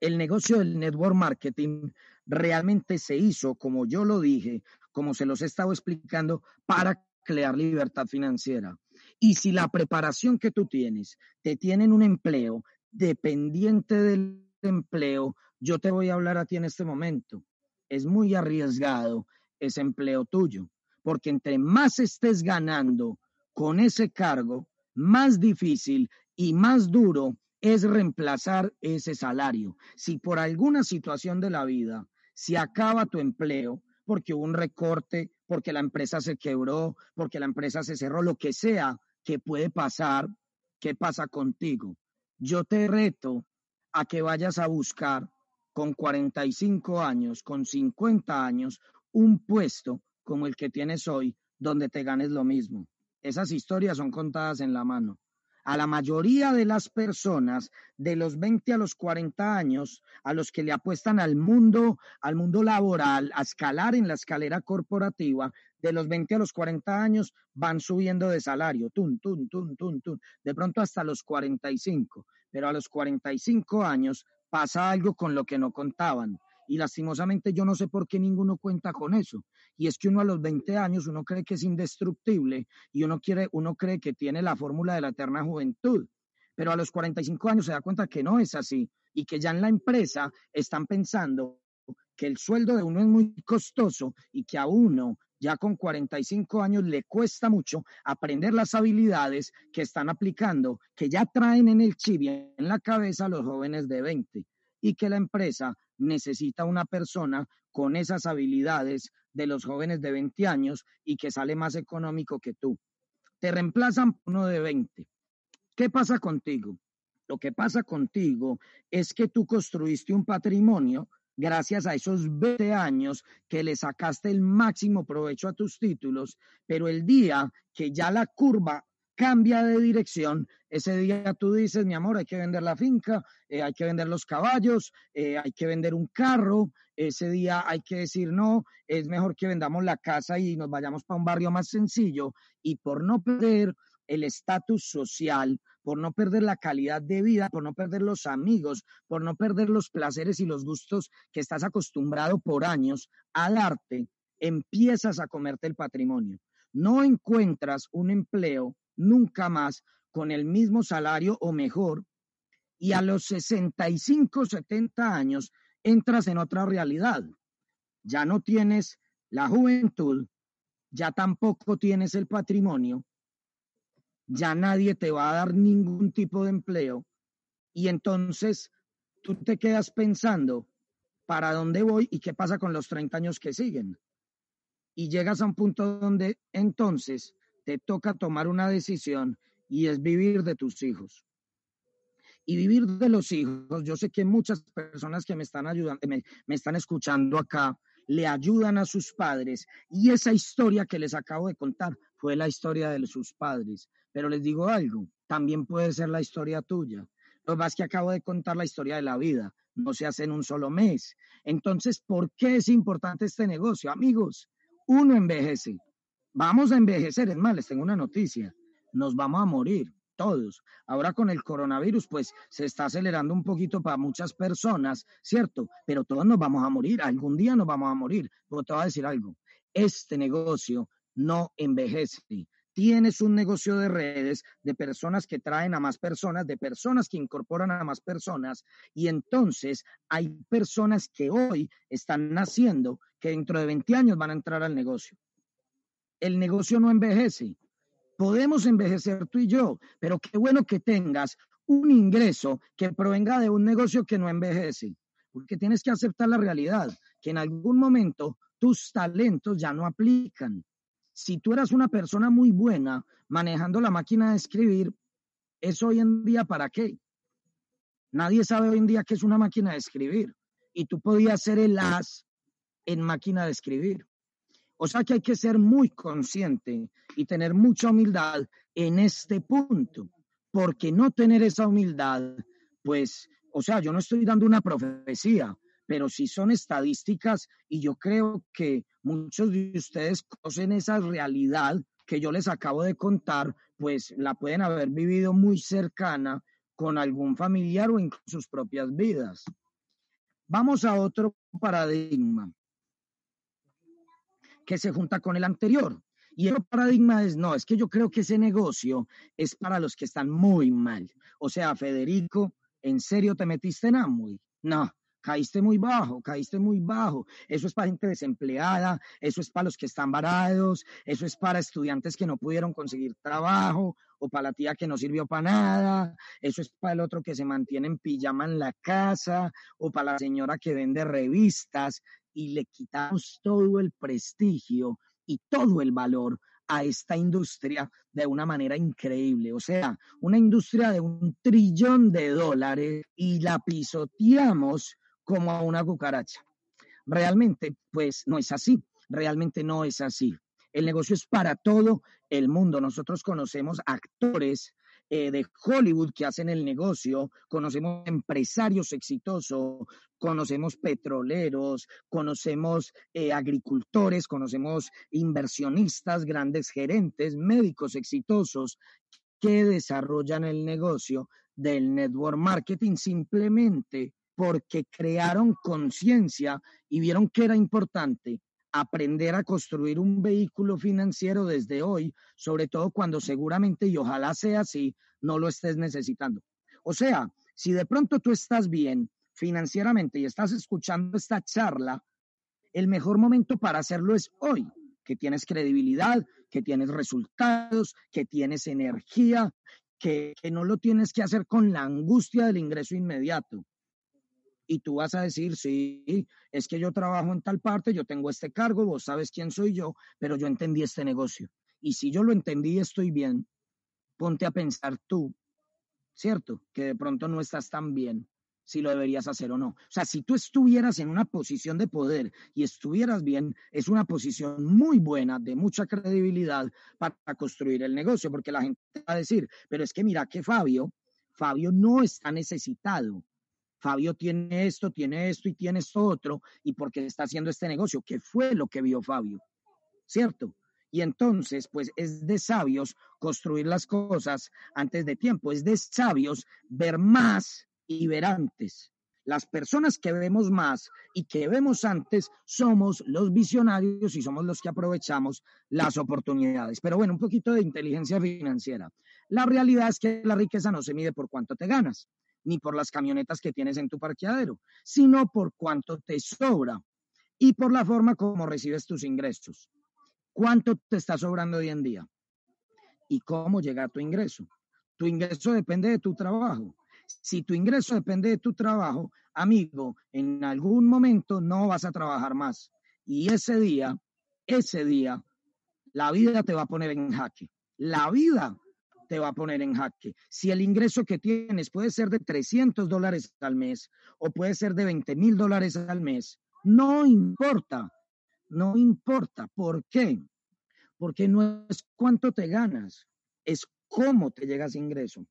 el negocio del network marketing realmente se hizo, como yo lo dije, como se los he estado explicando, para crear libertad financiera. Y si la preparación que tú tienes te tiene en un empleo dependiente del empleo, yo te voy a hablar a ti en este momento. Es muy arriesgado ese empleo tuyo, porque entre más estés ganando con ese cargo, más difícil y más duro es reemplazar ese salario. Si por alguna situación de la vida se acaba tu empleo, porque hubo un recorte, porque la empresa se quebró, porque la empresa se cerró, lo que sea que puede pasar, ¿qué pasa contigo? Yo te reto a que vayas a buscar con 45 años, con 50 años, un puesto como el que tienes hoy, donde te ganes lo mismo. Esas historias son contadas en la mano a la mayoría de las personas de los 20 a los 40 años, a los que le apuestan al mundo, al mundo laboral, a escalar en la escalera corporativa, de los 20 a los 40 años van subiendo de salario, tun, tun, tun, tun, tun, de pronto hasta los 45, pero a los 45 años pasa algo con lo que no contaban. Y lastimosamente yo no sé por qué ninguno cuenta con eso. Y es que uno a los 20 años, uno cree que es indestructible y uno, quiere, uno cree que tiene la fórmula de la eterna juventud. Pero a los 45 años se da cuenta que no es así y que ya en la empresa están pensando que el sueldo de uno es muy costoso y que a uno ya con 45 años le cuesta mucho aprender las habilidades que están aplicando, que ya traen en el chip en la cabeza los jóvenes de 20 y que la empresa necesita una persona con esas habilidades de los jóvenes de 20 años y que sale más económico que tú. Te reemplazan uno de 20. ¿Qué pasa contigo? Lo que pasa contigo es que tú construiste un patrimonio gracias a esos 20 años que le sacaste el máximo provecho a tus títulos, pero el día que ya la curva cambia de dirección, ese día tú dices, mi amor, hay que vender la finca, eh, hay que vender los caballos, eh, hay que vender un carro, ese día hay que decir, no, es mejor que vendamos la casa y nos vayamos para un barrio más sencillo y por no perder el estatus social, por no perder la calidad de vida, por no perder los amigos, por no perder los placeres y los gustos que estás acostumbrado por años al arte, empiezas a comerte el patrimonio. No encuentras un empleo nunca más con el mismo salario o mejor, y a los 65, 70 años entras en otra realidad. Ya no tienes la juventud, ya tampoco tienes el patrimonio, ya nadie te va a dar ningún tipo de empleo y entonces tú te quedas pensando, ¿para dónde voy y qué pasa con los 30 años que siguen? Y llegas a un punto donde entonces te toca tomar una decisión y es vivir de tus hijos. Y vivir de los hijos, yo sé que muchas personas que me están ayudando, me, están escuchando acá, le ayudan a sus padres. Y esa historia que les acabo de contar fue la historia de sus padres. Pero les digo algo, también puede ser la historia tuya. Lo más que acabo de contar la historia de la vida, no se hace en un solo mes. Entonces, ¿por qué es importante este negocio? Amigos, uno envejece, Vamos a envejecer, es más, les tengo una noticia, nos vamos a morir todos. Ahora con el coronavirus, pues se está acelerando un poquito para muchas personas, ¿cierto? Pero todos nos vamos a morir, algún día nos vamos a morir. Pero te voy a decir algo, este negocio no envejece. Tienes un negocio de redes de personas que traen a más personas, de personas que incorporan a más personas, y entonces hay personas que hoy están naciendo que dentro de 20 años van a entrar al negocio el negocio no envejece. Podemos envejecer tú y yo, pero qué bueno que tengas un ingreso que provenga de un negocio que no envejece, porque tienes que aceptar la realidad, que en algún momento tus talentos ya no aplican. Si tú eras una persona muy buena manejando la máquina de escribir, ¿es hoy en día para qué? Nadie sabe hoy en día qué es una máquina de escribir. Y tú podías ser el as en máquina de escribir. O sea que hay que ser muy consciente y tener mucha humildad en este punto, porque no tener esa humildad, pues, o sea, yo no estoy dando una profecía, pero sí son estadísticas y yo creo que muchos de ustedes conocen esa realidad que yo les acabo de contar, pues la pueden haber vivido muy cercana con algún familiar o en sus propias vidas. Vamos a otro paradigma que se junta con el anterior. Y el paradigma es, no, es que yo creo que ese negocio es para los que están muy mal. O sea, Federico, ¿en serio te metiste en Amway? No, caíste muy bajo, caíste muy bajo. Eso es para gente desempleada, eso es para los que están varados, eso es para estudiantes que no pudieron conseguir trabajo o para la tía que no sirvió para nada, eso es para el otro que se mantiene en pijama en la casa o para la señora que vende revistas y le quitamos todo el prestigio y todo el valor a esta industria de una manera increíble. O sea, una industria de un trillón de dólares y la pisoteamos como a una cucaracha. Realmente, pues no es así. Realmente no es así. El negocio es para todo el mundo. Nosotros conocemos actores eh, de Hollywood que hacen el negocio, conocemos empresarios exitosos, conocemos petroleros, conocemos eh, agricultores, conocemos inversionistas, grandes gerentes, médicos exitosos que desarrollan el negocio del network marketing simplemente porque crearon conciencia y vieron que era importante aprender a construir un vehículo financiero desde hoy, sobre todo cuando seguramente, y ojalá sea así, no lo estés necesitando. O sea, si de pronto tú estás bien financieramente y estás escuchando esta charla, el mejor momento para hacerlo es hoy, que tienes credibilidad, que tienes resultados, que tienes energía, que, no lo tienes que hacer con la angustia del ingreso inmediato y tú vas a decir, sí, es que yo trabajo en tal parte, yo tengo este cargo, vos sabes quién soy yo, pero yo entendí este negocio. Y si yo lo entendí estoy bien, ponte a pensar tú, ¿cierto? Que de pronto no estás tan bien si lo deberías hacer o no. O sea, si tú estuvieras en una posición de poder y estuvieras bien, es una posición muy buena, de mucha credibilidad para construir el negocio, porque la gente va a decir, pero es que mira que Fabio, Fabio no está necesitado, Fabio tiene esto, tiene esto y tiene esto otro, y porque está haciendo este negocio, ¿qué fue lo que vio Fabio, ¿cierto? Y entonces, pues es de sabios construir las cosas antes de tiempo, es de sabios ver más y ver antes. Las personas que vemos más y que vemos antes somos los visionarios y somos los que aprovechamos las oportunidades. Pero bueno, un poquito de inteligencia financiera. La realidad es que la riqueza no se mide por cuánto te ganas ni por las camionetas que tienes en tu parqueadero, sino por cuánto te sobra y por la forma como recibes tus ingresos. ¿Cuánto te está sobrando hoy en día? ¿Y cómo llega tu ingreso? Tu ingreso depende de tu trabajo. Si tu ingreso depende de tu trabajo, amigo, en algún momento no vas a trabajar más. Y ese día, ese día, la vida te va a poner en jaque. La vida te va a poner en jaque. Si el ingreso que tienes puede ser de 300 dólares al mes o puede ser de 20 mil dólares al mes, no importa, no importa. ¿Por qué? Porque no es cuánto te ganas, es cómo te llega ese ingreso.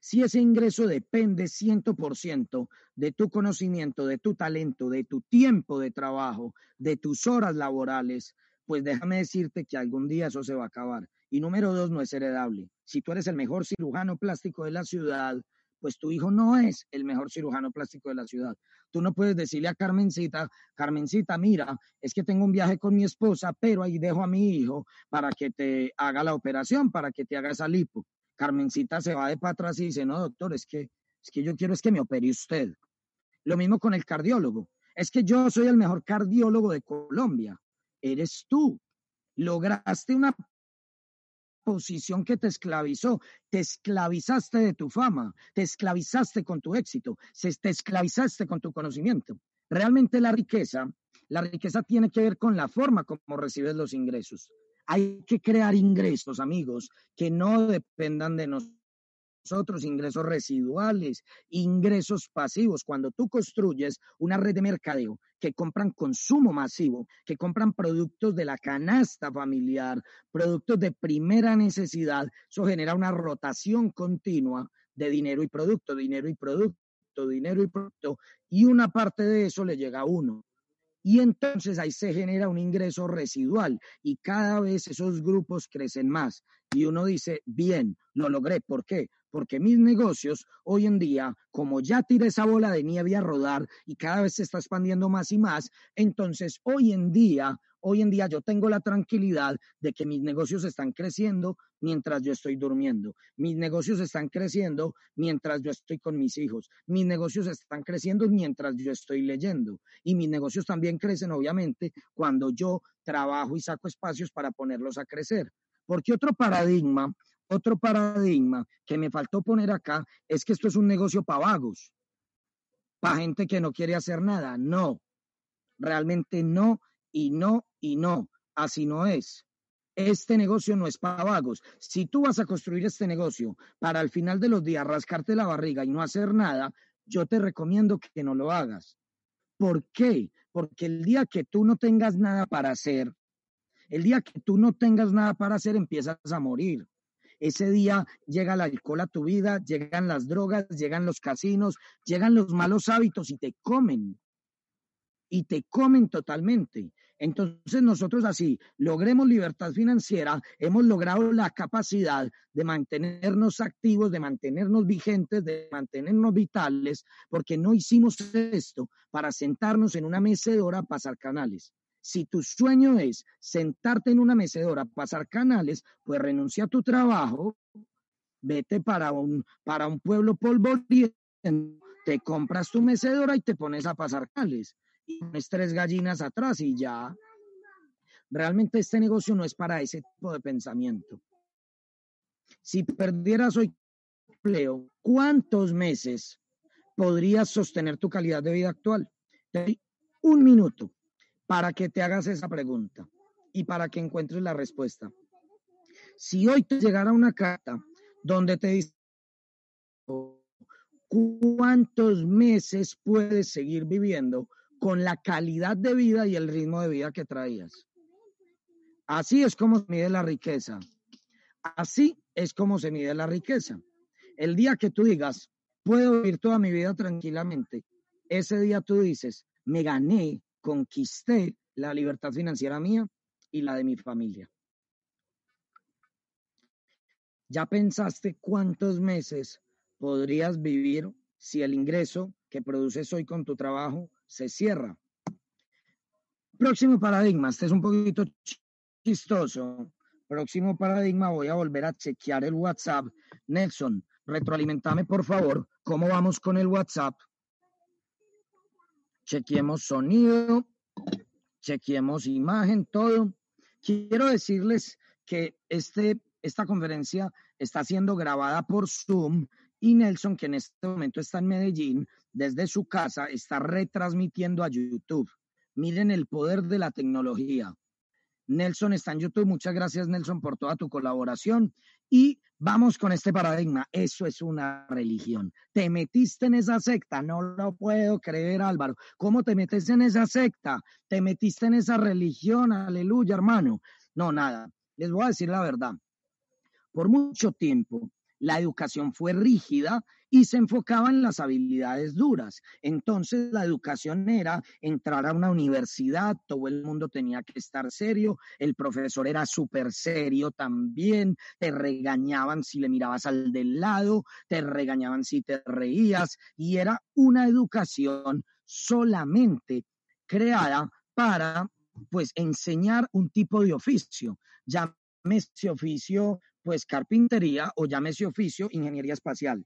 Si ese ingreso depende 100% de tu conocimiento, de tu talento, de tu tiempo de trabajo, de tus horas laborales, pues déjame decirte que algún día eso se va a acabar. Y número dos, no es heredable. Si tú eres el mejor cirujano plástico de la ciudad, pues tu hijo no es el mejor cirujano plástico de la ciudad. Tú no puedes decirle a Carmencita, Carmencita, mira, es que tengo un viaje con mi esposa, pero ahí dejo a mi hijo para que te haga la operación, para que te haga esa lipo. Carmencita se va de para atrás y dice, no, doctor, es que, es que yo quiero es que me opere usted. Lo mismo con el cardiólogo. Es que yo soy el mejor cardiólogo de Colombia. Eres tú. Lograste una posición que te esclavizó, te esclavizaste de tu fama, te esclavizaste con tu éxito, te esclavizaste con tu conocimiento. Realmente la riqueza, la riqueza tiene que ver con la forma como recibes los ingresos. Hay que crear ingresos, amigos, que no dependan de nosotros, ingresos residuales, ingresos pasivos. Cuando tú construyes una red de mercadeo que compran consumo masivo, que compran productos de la canasta familiar, productos de primera necesidad. Eso genera una rotación continua de dinero y producto, dinero y producto, dinero y producto, y una parte de eso le llega a uno. Y entonces ahí se genera un ingreso residual y cada vez esos grupos crecen más. Y uno dice, bien, lo logré. ¿Por qué? Porque mis negocios hoy en día, como ya tiré esa bola de nieve a rodar y cada vez se está expandiendo más y más, entonces hoy en día Hoy en día yo tengo la tranquilidad de que mis negocios están creciendo mientras yo estoy durmiendo. Mis negocios están creciendo mientras yo estoy con mis hijos. Mis negocios están creciendo mientras yo estoy leyendo. Y mis negocios también crecen, obviamente, cuando yo trabajo y saco espacios para ponerlos a crecer. Porque otro paradigma, otro paradigma que me faltó poner acá es que esto es un negocio para vagos, para gente que no quiere hacer nada. No, realmente no y no, y no, así no es. Este negocio no es para vagos. Si tú vas a construir este negocio para al final de los días rascarte la barriga y no hacer nada, yo te recomiendo que no lo hagas. ¿Por qué? Porque el día que tú no tengas nada para hacer, el día que tú no tengas nada para hacer, empiezas a morir. Ese día llega el alcohol a tu vida, llegan las drogas, llegan los casinos, llegan los malos hábitos y te comen. Y te comen totalmente. Entonces nosotros así logremos libertad financiera, hemos logrado la capacidad de mantenernos activos, de mantenernos vigentes, de mantenernos vitales, porque no hicimos esto para sentarnos en una mecedora a pasar canales. Si tu sueño es sentarte en una mecedora pasar canales, pues renuncia a tu trabajo, vete para un, para un pueblo polvoriento, te compras tu mecedora y te pones a pasar canales y pones tres gallinas atrás y ya. Realmente este negocio no es para ese tipo de pensamiento. Si perdieras hoy empleo, ¿cuántos meses podrías sostener tu calidad de vida actual? Un minuto para que te hagas esa pregunta y para que encuentres la respuesta. Si hoy te llegara una carta donde te dice cuántos meses puedes seguir viviendo con la calidad de vida y el ritmo de vida que traías. Así es como se mide la riqueza. Así es como se mide la riqueza. El día que tú digas, puedo vivir toda mi vida tranquilamente, ese día tú dices, me gané, conquisté la libertad financiera mía y la de mi familia. ¿Ya pensaste cuántos meses podrías vivir si el ingreso que produces hoy con tu trabajo se cierra. Próximo paradigma, este es un poquito chistoso. Próximo paradigma, voy a volver a chequear el WhatsApp. Nelson, retroalimentame por favor, ¿cómo vamos con el WhatsApp? Chequemos sonido, chequemos imagen, todo. Quiero decirles que este, esta conferencia está siendo grabada por Zoom y Nelson, que en este momento está en Medellín, desde su casa, está retransmitiendo a YouTube. Miren el poder de la tecnología. Nelson está en YouTube. Muchas gracias, Nelson, por toda tu colaboración. Y vamos con este paradigma. Eso es una religión. Te metiste en esa secta. No lo puedo creer, Álvaro. ¿Cómo te metes en esa secta? Te metiste en esa religión. Aleluya, hermano. No, nada. Les voy a decir la verdad. Por mucho tiempo, la educación fue rígida y se enfocaba en las habilidades duras. Entonces la educación era entrar a una universidad, todo el mundo tenía que estar serio, el profesor era súper serio también, te regañaban si le mirabas al del lado, te regañaban si te reías y era una educación solamente creada para pues enseñar un tipo de oficio. Llámese oficio pues carpintería o llámese oficio, ingeniería espacial,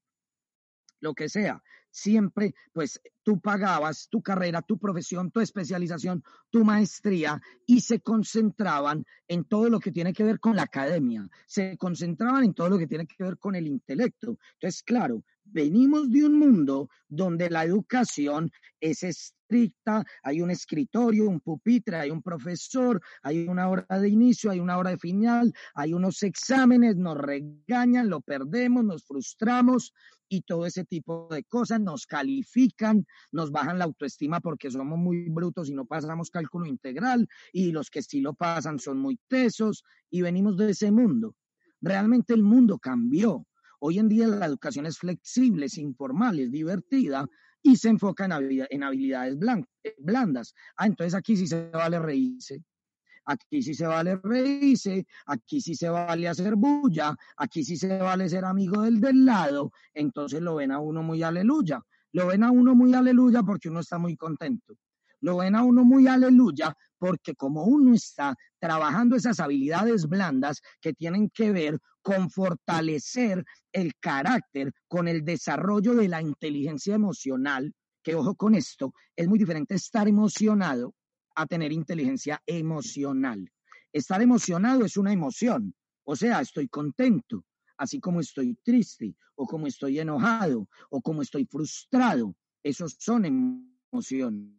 lo que sea. Siempre, pues tú pagabas tu carrera, tu profesión, tu especialización, tu maestría y se concentraban en todo lo que tiene que ver con la academia, se concentraban en todo lo que tiene que ver con el intelecto. Entonces, claro, venimos de un mundo donde la educación es estricta, hay un escritorio, un pupitre, hay un profesor, hay una hora de inicio, hay una hora de final, hay unos exámenes, nos regañan, lo perdemos, nos frustramos y todo ese tipo de cosas, nos califican, nos bajan la autoestima porque somos muy brutos y no pasamos cálculo integral y los que sí lo pasan son muy tesos y venimos de ese mundo. Realmente el mundo cambió. Hoy en día la educación es flexible, es informal, es divertida y se enfoca en, habilidades eh, blandas. Ah, entonces aquí sí se vale reírse. Aquí sí se vale reírse, aquí sí se vale hacer bulla, aquí sí se vale ser amigo del del lado, entonces lo ven a uno muy aleluya. Lo ven a uno muy aleluya porque uno está muy contento. Lo ven a uno muy aleluya porque como uno está trabajando esas habilidades blandas que tienen que ver con fortalecer el carácter, con el desarrollo de la inteligencia emocional, que ojo con esto, es muy diferente estar emocionado a tener inteligencia emocional. Estar emocionado es una emoción, o sea, estoy contento, así como estoy triste, o como estoy enojado, o como estoy frustrado. Esos son emociones.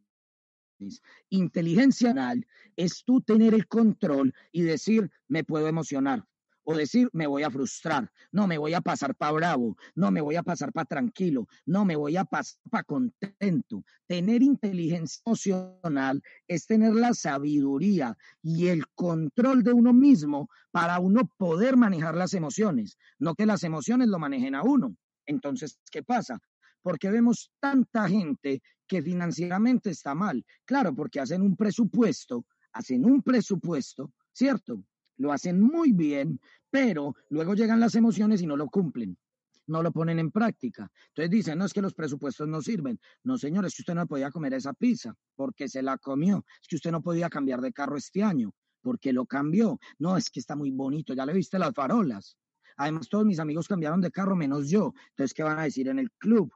Inteligencia emocional es tú tener el control y decir, me puedo emocionar, o decir, me voy a frustrar, no me voy a pasar para bravo, no me voy a pasar para tranquilo, no me voy a pasar para contento. Tener inteligencia emocional es tener la sabiduría y el control de uno mismo para uno poder manejar las emociones, no que las emociones lo manejen a uno. Entonces, ¿qué pasa? Porque vemos tanta gente que financieramente está mal. Claro, porque hacen un presupuesto, hacen un presupuesto, ¿cierto? Lo hacen muy bien, pero luego llegan las emociones y no lo cumplen, no lo ponen en práctica. Entonces dicen, no es que los presupuestos no sirven. No, señor, es que usted no podía comer esa pizza porque se la comió. Es que usted no podía cambiar de carro este año porque lo cambió. No, es que está muy bonito, ya le viste las farolas. Además, todos mis amigos cambiaron de carro menos yo. Entonces, ¿qué van a decir en el club?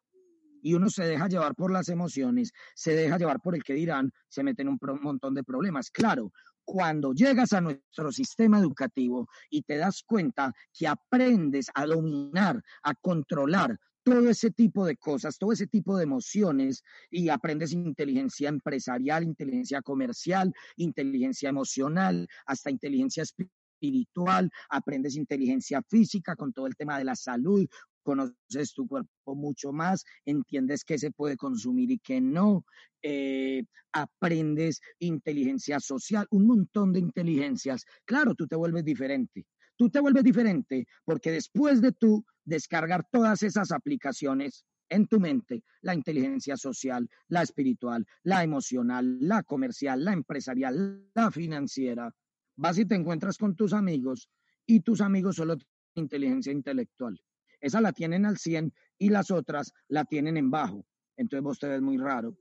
y uno se deja llevar por las emociones, se deja llevar por el que dirán, se mete en un montón de problemas. Claro, cuando llegas a nuestro sistema educativo y te das cuenta que aprendes a dominar, a controlar todo ese tipo de cosas, todo ese tipo de emociones y aprendes inteligencia empresarial, inteligencia comercial, inteligencia emocional, hasta inteligencia espiritual, aprendes inteligencia física con todo el tema de la salud, conoces tu cuerpo mucho más, entiendes qué se puede consumir y qué no, eh, aprendes inteligencia social, un montón de inteligencias. Claro, tú te vuelves diferente. Tú te vuelves diferente porque después de tú descargar todas esas aplicaciones en tu mente, la inteligencia social, la espiritual, la emocional, la comercial, la empresarial, la financiera, vas y te encuentras con tus amigos y tus amigos solo tienen inteligencia intelectual. Esa la tienen al 100 y las otras la tienen en bajo. Entonces vos te ves muy raro.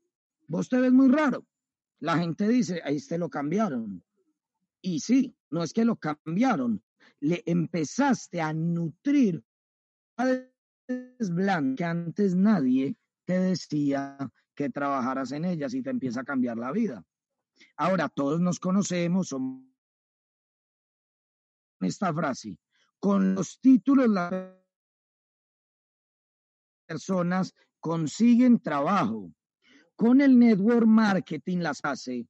Vos te ves muy raro. La gente dice, ahí te lo cambiaron. Y sí, no es que lo cambiaron. Le empezaste a nutrir blanca que antes nadie te decía que trabajaras en ellas y te empieza a cambiar la vida. Ahora todos nos conocemos, somos esta frase, con los títulos la personas consiguen trabajo. Con el network marketing las hace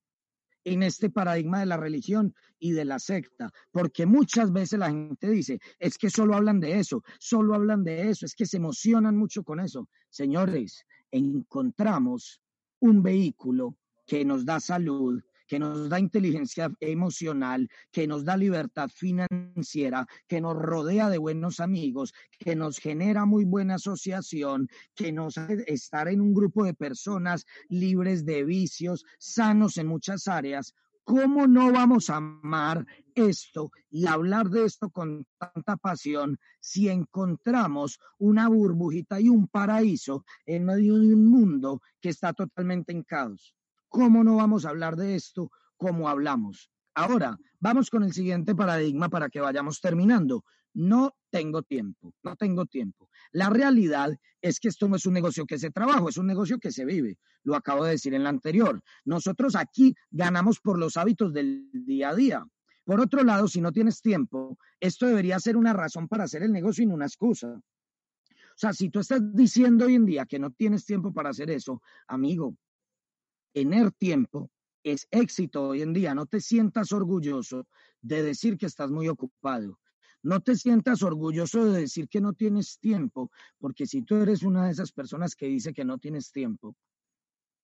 en este paradigma de la religión y de la secta, porque muchas veces la gente dice, es que solo hablan de eso, solo hablan de eso, es que se emocionan mucho con eso. Señores, encontramos un vehículo que nos da salud, que nos da inteligencia emocional, que nos da libertad financiera, que nos rodea de buenos amigos, que nos genera muy buena asociación, que nos hace estar en un grupo de personas libres de vicios, sanos en muchas áreas. ¿Cómo no vamos a amar esto y hablar de esto con tanta pasión si encontramos una burbujita y un paraíso en medio de un mundo que está totalmente en caos? ¿Cómo no vamos a hablar de esto como hablamos? Ahora, vamos con el siguiente paradigma para que vayamos terminando. No tengo tiempo, no tengo tiempo. La realidad es que esto no es un negocio que se trabaja, es un negocio que se vive. Lo acabo de decir en la anterior. Nosotros aquí ganamos por los hábitos del día a día. Por otro lado, si no tienes tiempo, esto debería ser una razón para hacer el negocio y no una excusa. O sea, si tú estás diciendo hoy en día que no tienes tiempo para hacer eso, amigo, tener tiempo es éxito hoy en día. No te sientas orgulloso de decir que estás muy ocupado. No te sientas orgulloso de decir que no tienes tiempo, porque si tú eres una de esas personas que dice que no tienes tiempo,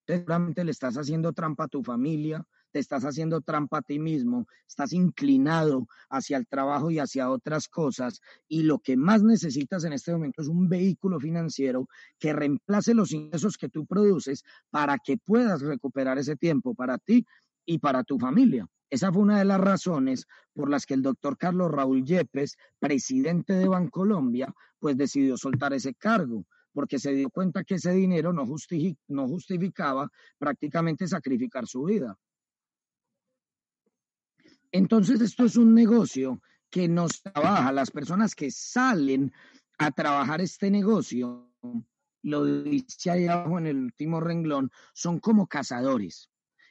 seguramente le estás haciendo trampa a tu familia, te estás haciendo trampa a ti mismo, estás inclinado hacia el trabajo y hacia otras cosas y lo que más necesitas en este momento es un vehículo financiero que reemplace los ingresos que tú produces para que puedas recuperar ese tiempo para ti y para tu familia. Esa fue una de las razones por las que el doctor Carlos Raúl Yepes, presidente de Bancolombia, pues decidió soltar ese cargo, porque se dio cuenta que ese dinero no, no justificaba prácticamente sacrificar su vida. Entonces, esto es un negocio que nos trabaja. Las personas que salen a trabajar este negocio, lo dice ahí abajo en el último renglón, son como cazadores.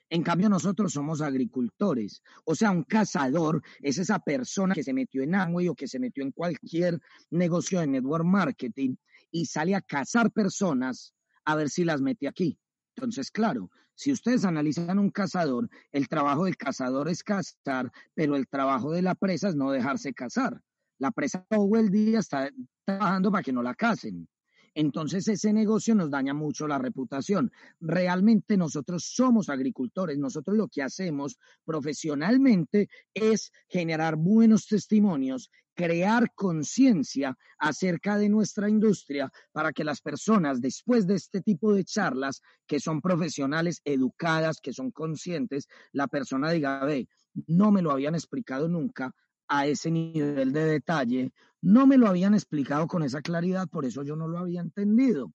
En cambio, nosotros somos agricultores. O sea, un cazador es esa persona que se metió en Amway o que se metió en cualquier negocio de network marketing y sale a cazar personas a ver si las mete aquí. Entonces, claro, si ustedes analizan un cazador, el trabajo del cazador es cazar, pero el trabajo de la presa es no dejarse cazar. La presa todo el día está trabajando para que no la casen. Entonces ese negocio nos daña mucho la reputación. Realmente nosotros somos agricultores, nosotros lo que hacemos profesionalmente es generar buenos testimonios, crear conciencia acerca de nuestra industria para que las personas después de este tipo de charlas, que son profesionales, educadas, que son conscientes, la persona diga, ve, no me lo habían explicado nunca, a ese nivel de detalle, no me lo habían explicado con esa claridad, por eso yo no lo había entendido.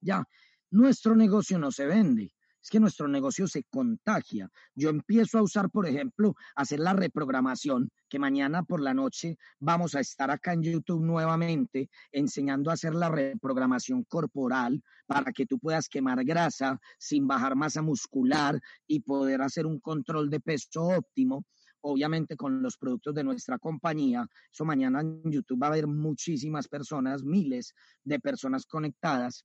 Ya, nuestro negocio no se vende, es que nuestro negocio se contagia. Yo empiezo a usar, por ejemplo, hacer la reprogramación, que mañana por la noche vamos a estar acá en YouTube nuevamente enseñando a hacer la reprogramación corporal para que tú puedas quemar grasa sin bajar masa muscular y poder hacer un control de peso óptimo obviamente con los productos de nuestra compañía. Eso mañana en YouTube va a haber muchísimas personas, miles de personas conectadas.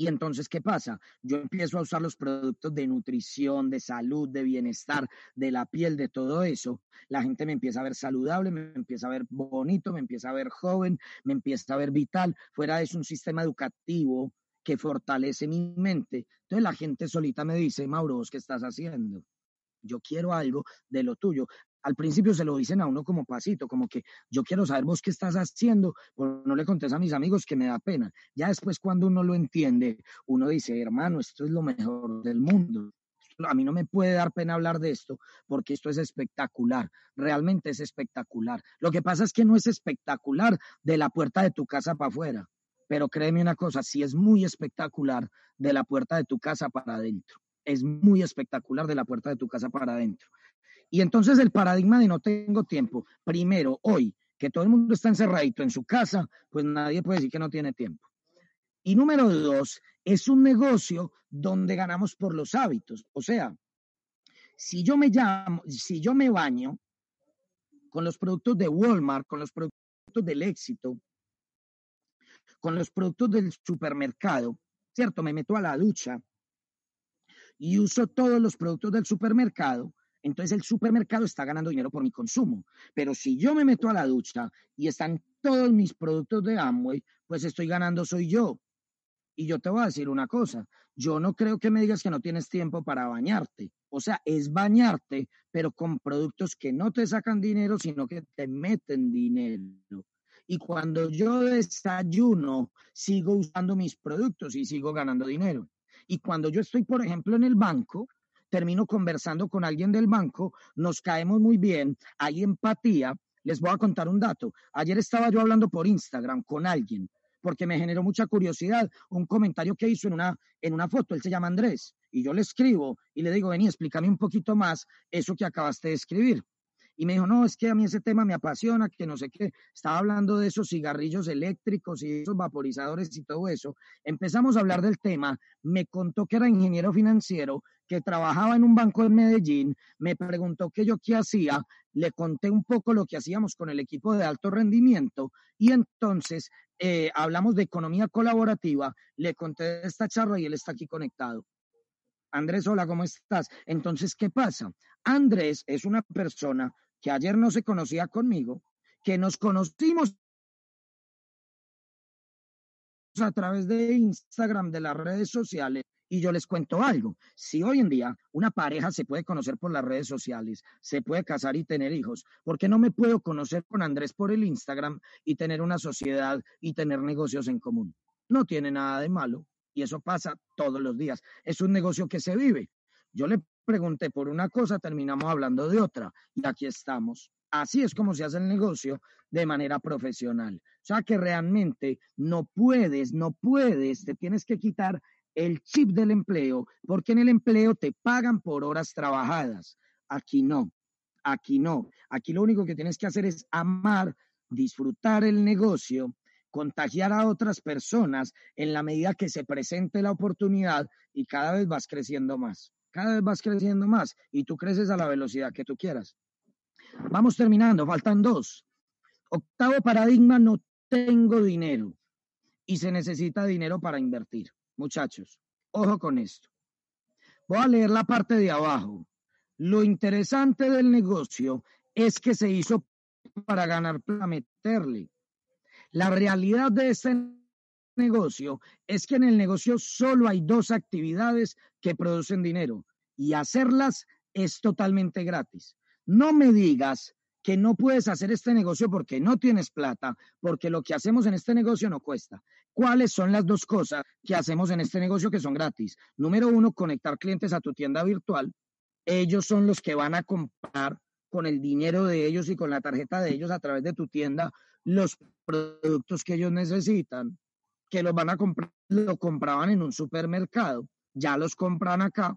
Y entonces, ¿qué pasa? Yo empiezo a usar los productos de nutrición, de salud, de bienestar, de la piel, de todo eso. La gente me empieza a ver saludable, me empieza a ver bonito, me empieza a ver joven, me empieza a ver vital. Fuera eso, un sistema educativo que fortalece mi mente. Entonces la gente solita me dice, Mauro, ¿qué estás haciendo? yo quiero algo de lo tuyo. Al principio se lo dicen a uno como pasito, como que yo quiero saber vos qué estás haciendo, pero no le contés a mis amigos que me da pena. Ya después cuando uno lo entiende, uno dice, hermano, esto es lo mejor del mundo. A mí no me puede dar pena hablar de esto porque esto es espectacular, realmente es espectacular. Lo que pasa es que no es espectacular de la puerta de tu casa para afuera, pero créeme una cosa, sí es muy espectacular de la puerta de tu casa para adentro es muy espectacular de la puerta de tu casa para adentro. Y entonces el paradigma de no tengo tiempo, primero, hoy, que todo el mundo está encerradito en su casa, pues nadie puede decir que no tiene tiempo. Y número dos, es un negocio donde ganamos por los hábitos. O sea, si yo me llamo, si yo me baño con los productos de Walmart, con los productos del éxito, con los productos del supermercado, ¿cierto? Me meto a la ducha y uso todos los productos del supermercado, entonces el supermercado está ganando dinero por mi consumo. Pero si yo me meto a la ducha y están todos mis productos de Amway, pues estoy ganando soy yo. Y yo te voy a decir una cosa, yo no creo que me digas que no tienes tiempo para bañarte. O sea, es bañarte, pero con productos que no te sacan dinero, sino que te meten dinero. Y cuando yo desayuno, sigo usando mis productos y sigo ganando dinero. Y cuando yo estoy, por ejemplo, en el banco, termino conversando con alguien del banco, nos caemos muy bien, hay empatía. Les voy a contar un dato. Ayer estaba yo hablando por Instagram con alguien porque me generó mucha curiosidad un comentario que hizo en una, en una foto. Él se llama Andrés y yo le escribo y le digo, vení, explícame un poquito más eso que acabaste de escribir. Y me dijo, no, es que a mí ese tema me apasiona, que no sé qué. Estaba hablando de esos cigarrillos eléctricos y esos vaporizadores y todo eso. Empezamos a hablar del tema. Me contó que era ingeniero financiero, que trabajaba en un banco en Medellín. Me preguntó qué yo hacía. Le conté un poco lo que hacíamos con el equipo de alto rendimiento. Y entonces eh, hablamos de economía colaborativa. Le conté esta charla y él está aquí conectado. Andrés, hola, ¿cómo estás? Entonces, ¿qué pasa? Andrés es una persona que ayer no se conocía conmigo, que nos conocimos a través de Instagram, de las redes sociales, y yo les cuento algo. Si hoy en día una pareja se puede conocer por las redes sociales, se puede casar y tener hijos, ¿por qué no me puedo conocer con Andrés por el Instagram y tener una sociedad y tener negocios en común? No tiene nada de malo y eso pasa todos los días. Es un negocio que se vive. Yo le pregunté por una cosa, terminamos hablando de otra y aquí estamos. Así es como se hace el negocio de manera profesional. O sea que realmente no puedes, no puedes, te tienes que quitar el chip del empleo, porque en el empleo te pagan por horas trabajadas. Aquí no, aquí no. Aquí lo único que tienes que hacer es amar, disfrutar el negocio, contagiar a otras personas en la medida que se presente la oportunidad y cada vez vas creciendo más. Cada vez vas creciendo más y tú creces a la velocidad que tú quieras. Vamos terminando, faltan dos. Octavo paradigma, no tengo dinero y se necesita dinero para invertir. Muchachos, ojo con esto. Voy a leer la parte de abajo. Lo interesante del negocio es que se hizo para ganar, para meterle. La realidad de este negocio es que en el negocio solo hay dos actividades que producen dinero y hacerlas es totalmente gratis. No me digas que no puedes hacer este negocio porque no tienes plata, porque lo que hacemos en este negocio no cuesta. ¿Cuáles son las dos cosas que hacemos en este negocio que son gratis? Número uno, conectar clientes a tu tienda virtual. Ellos son los que van a comprar con el dinero de ellos y con la tarjeta de ellos a través de tu tienda los productos que ellos necesitan, que los van a comprar, lo compraban en un supermercado, ya los compran acá,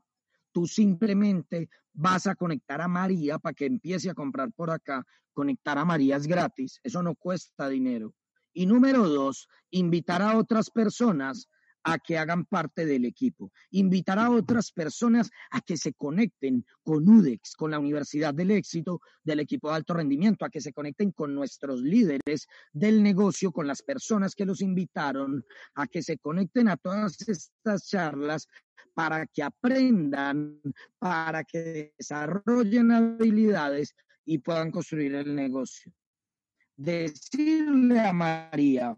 tú simplemente vas a conectar a María para que empiece a comprar por acá. Conectar a María es gratis, eso no cuesta dinero. Y número dos, invitar a otras personas a que hagan parte del equipo, invitar a otras personas a que se conecten con UDEX, con la Universidad del Éxito, del equipo de alto rendimiento, a que se conecten con nuestros líderes del negocio, con las personas que los invitaron, a que se conecten a todas estas charlas para que aprendan, para que desarrollen habilidades y puedan construir el negocio. Decirle a María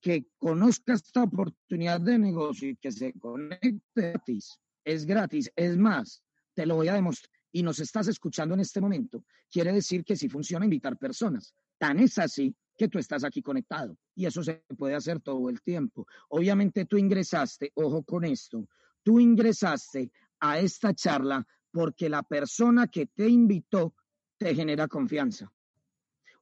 que conozca esta oportunidad de negocio y que se conecte gratis, es gratis, es más, te lo voy a demostrar y nos estás escuchando en este momento, quiere decir que si funciona invitar personas. Tan es así que tú estás aquí conectado y eso se puede hacer todo el tiempo. Obviamente tú ingresaste, ojo con esto, tú ingresaste a esta charla porque la persona que te invitó te genera confianza.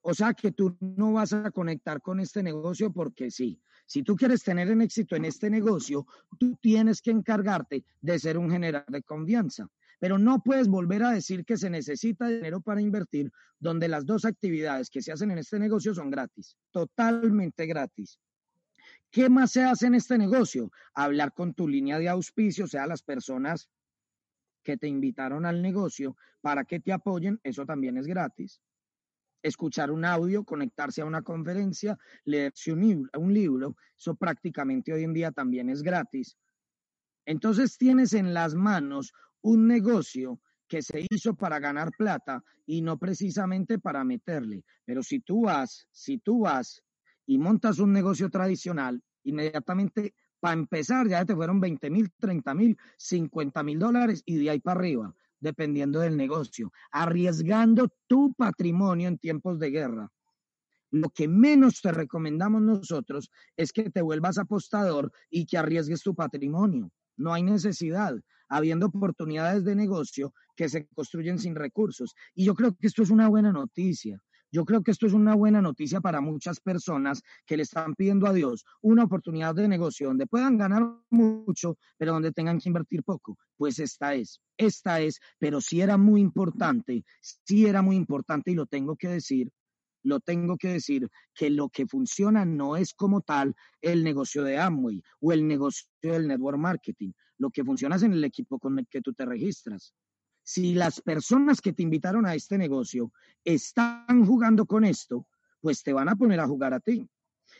O sea que tú no vas a conectar con este negocio porque sí. Si tú quieres tener un éxito en este negocio, tú tienes que encargarte de ser un generador de confianza. Pero no puedes volver a decir que se necesita dinero para invertir, donde las dos actividades que se hacen en este negocio son gratis, totalmente gratis. ¿Qué más se hace en este negocio? Hablar con tu línea de auspicio, o sea, las personas que te invitaron al negocio para que te apoyen, eso también es gratis. Escuchar un audio, conectarse a una conferencia, leerse un libro, un libro, eso prácticamente hoy en día también es gratis. Entonces tienes en las manos un negocio que se hizo para ganar plata y no precisamente para meterle. Pero si tú vas, si tú vas y montas un negocio tradicional, inmediatamente para empezar ya te fueron 20 mil, 30 mil, 50 mil dólares y de ahí para arriba, dependiendo del negocio, arriesgando tu patrimonio en tiempos de guerra. Lo que menos te recomendamos nosotros es que te vuelvas apostador y que arriesgues tu patrimonio. No hay necesidad, habiendo oportunidades de negocio que se construyen sin recursos. Y yo creo que esto es una buena noticia. Yo creo que esto es una buena noticia para muchas personas que le están pidiendo a Dios una oportunidad de negocio donde puedan ganar mucho, pero donde tengan que invertir poco. Pues esta es, esta es, pero sí era muy importante, sí era muy importante y lo tengo que decir, lo tengo que decir, que lo que funciona no es como tal el negocio de Amway o el negocio del network marketing. Lo que funciona es en el equipo con el que tú te registras si las personas que te invitaron a este negocio están jugando con esto, pues te van a poner a jugar a ti.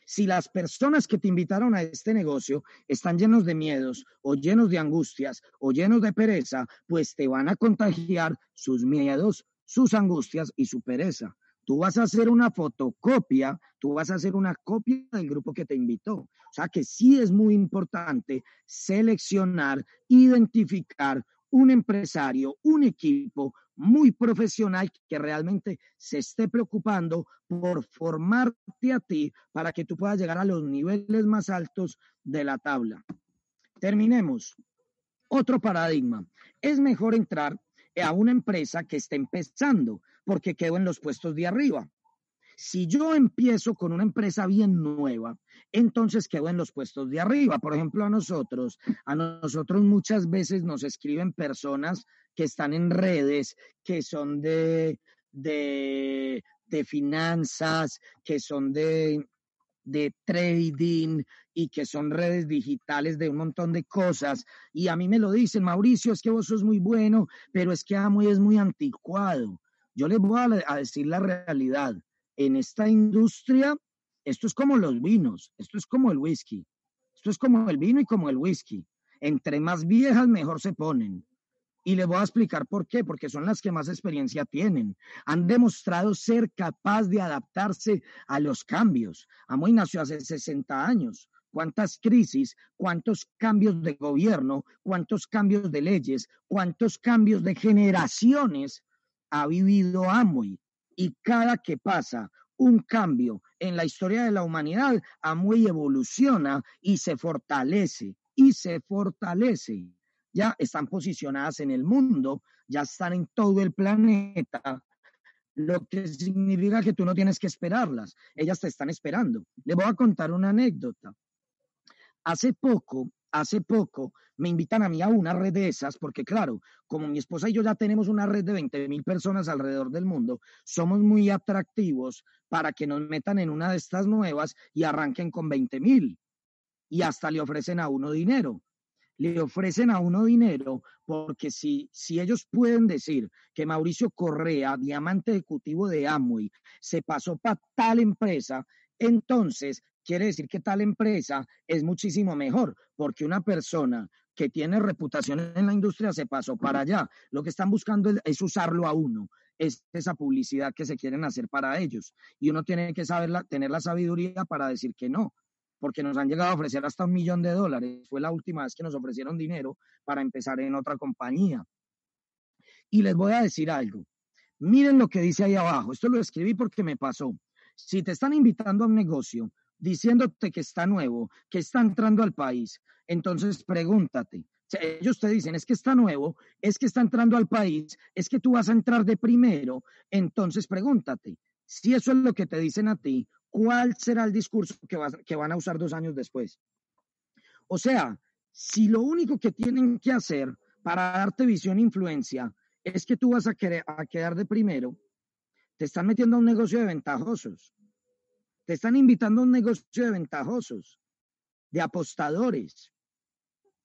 Si las personas que te invitaron a este negocio están llenos de miedos o llenos de angustias o llenos de pereza, pues te van a contagiar sus miedos, sus angustias y su pereza. Tú vas a hacer una fotocopia, tú vas a hacer una copia del grupo que te invitó. O sea que sí es muy importante seleccionar, identificar un empresario, un equipo muy profesional que realmente se esté preocupando por formarte a ti para que tú puedas llegar a los niveles más altos de la tabla. Terminemos. Otro paradigma. Es mejor entrar a una empresa que esté empezando porque quedo en los puestos de arriba. Si yo empiezo con una empresa bien nueva, entonces quedo en los puestos de arriba. Por ejemplo, a nosotros, a nosotros muchas veces nos escriben personas que están en redes, que son de, de, finanzas, que son de, de trading y que son redes digitales de un montón de cosas. Y a mí me lo dicen, Mauricio, es que vos sos muy bueno, pero es que Amway es muy anticuado. Yo les voy a decir la realidad en esta industria, esto es como los vinos, esto es como el whisky, esto es como el vino y como el whisky. Entre más viejas, mejor se ponen. Y les voy a explicar por qué, porque son las que más experiencia tienen. Han demostrado ser capaz de adaptarse a los cambios. Amoy nació hace 60 años. ¿Cuántas crisis, cuántos cambios de gobierno, cuántos cambios de leyes, cuántos cambios de generaciones ha vivido Amoy? Y cada que pasa un cambio en la historia de la humanidad, Amway evoluciona y se fortalece, y se fortalece. Ya están posicionadas en el mundo, ya están en todo el planeta, lo que significa que tú no tienes que esperarlas, ellas te están esperando. Le voy a contar una anécdota. Hace poco hace poco me invitan a mí a una red de esas, porque claro, como mi esposa y yo ya tenemos una red de 20 mil personas alrededor del mundo, somos muy atractivos para que nos metan en una de estas nuevas y arranquen con 20 mil. Y hasta le ofrecen a uno dinero. Le ofrecen a uno dinero porque si, si ellos pueden decir que Mauricio Correa, diamante ejecutivo de Amway, se pasó para tal empresa, entonces quiere decir que tal empresa es muchísimo mejor, porque una persona que tiene reputación en la industria se pasó para allá. Lo que están buscando es, usarlo a uno, es esa publicidad que se quieren hacer para ellos. Y uno tiene que saber tener la sabiduría para decir que no, porque nos han llegado a ofrecer hasta un millón de dólares. Fue la última vez que nos ofrecieron dinero para empezar en otra compañía. Y les voy a decir algo. Miren lo que dice ahí abajo. Esto lo escribí porque me pasó. Si te están invitando a un negocio, diciéndote que está nuevo, que está entrando al país. Entonces pregúntate, ellos te dicen, es que está nuevo, es que está entrando al país, es que tú vas a entrar de primero. Entonces pregúntate, si eso es lo que te dicen a ti, ¿cuál será el discurso que, que van a usar dos años después? O sea, si lo único que tienen que hacer para darte visión e influencia es que tú vas a, querer, a quedar de primero, te están metiendo a un negocio de ventajosos. Te están invitando a un negocio de ventajosos, de apostadores,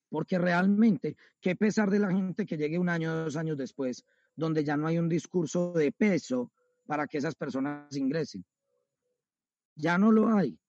porque realmente, qué pesar de la gente que llegue un año dos años después, donde ya no hay un discurso de peso para que esas personas ingresen. Ya no lo hay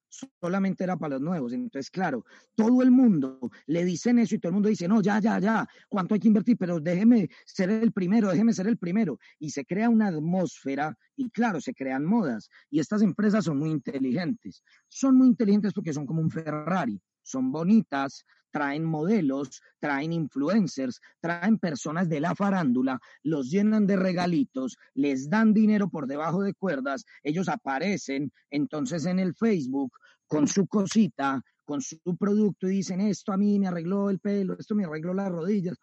solamente era para los nuevos. Entonces, claro, todo el mundo le dicen eso y todo el mundo dice, no, ya, ya, ya, ¿cuánto hay que invertir? Pero déjeme ser el primero, déjeme ser el primero. Y se crea una atmósfera y claro, se crean modas. Y estas empresas son muy inteligentes. Son muy inteligentes porque son como un Ferrari. Son bonitas, traen modelos, traen influencers, traen personas de la farándula, los llenan de regalitos, les dan dinero por debajo de cuerdas, ellos aparecen entonces en el Facebook con su cosita, con su producto y dicen, esto a mí me arregló el pelo, esto me arregló las rodillas,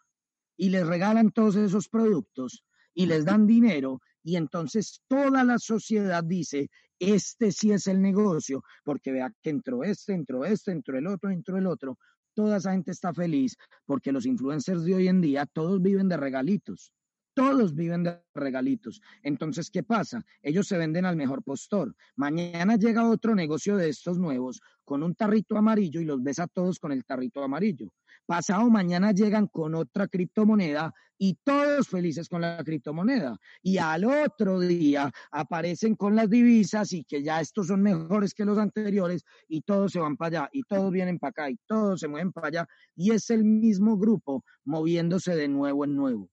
y les regalan todos esos productos y les dan dinero y entonces toda la sociedad dice, este sí es el negocio, porque vea que entró este, entró este, entró el otro, entró el otro toda esa gente está feliz porque los influencers de hoy en día todos viven de regalitos. Todos viven de regalitos. Entonces, ¿qué pasa? Ellos se venden al mejor postor. Mañana llega otro negocio de estos nuevos con un tarrito amarillo y los ves a todos con el tarrito amarillo. Pasado mañana llegan con otra criptomoneda y todos felices con la criptomoneda. Y al otro día aparecen con las divisas y que ya estos son mejores que los anteriores y todos se van para allá y todos vienen para acá y todos se mueven para allá. Y es el mismo grupo moviéndose de nuevo en nuevo,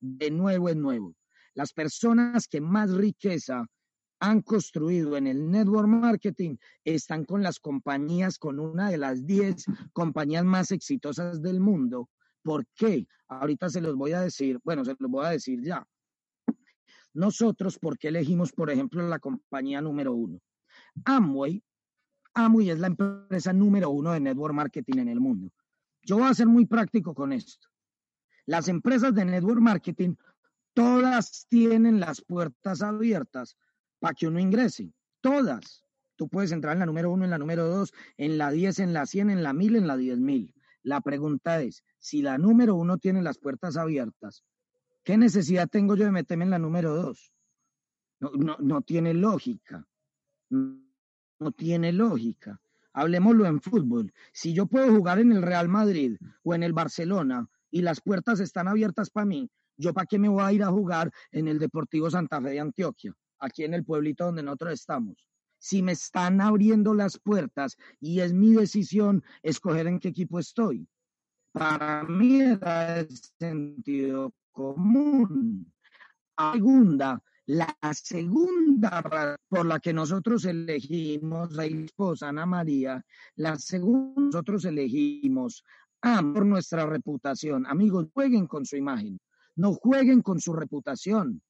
de nuevo en nuevo. Las personas que más riqueza han construido en el network marketing están con las compañías, con una de las 10 compañías más exitosas del mundo. ¿Por qué? Ahorita se los voy a decir, bueno, se los voy a decir ya. Nosotros, ¿por qué elegimos, por ejemplo, la compañía número uno? Amway. Amway es la empresa número uno de network marketing en el mundo. Yo voy a ser muy práctico con esto. Las empresas de network marketing, todas tienen las puertas abiertas para que uno ingrese. Todas. Tú puedes entrar en la número uno, en la número dos, en la diez, en la cien, en la mil, en la diez mil. La pregunta es, si la número uno tiene las puertas abiertas, ¿qué necesidad tengo yo de meterme en la número dos? No, no, no tiene lógica. No tiene lógica. Hablemoslo en fútbol. Si yo puedo jugar en el Real Madrid o en el Barcelona y las puertas están abiertas para mí, ¿yo para qué me voy a ir a jugar en el Deportivo Santa Fe de Antioquia? Aquí en el pueblito donde nosotros estamos. Si me están abriendo las puertas y es mi decisión escoger en qué equipo estoy. Para mí era el sentido común. Segunda, la segunda por la que nosotros elegimos a esposa Ana María, la segunda nosotros elegimos ah, por nuestra reputación. Amigos, jueguen con su imagen, no jueguen con su reputación.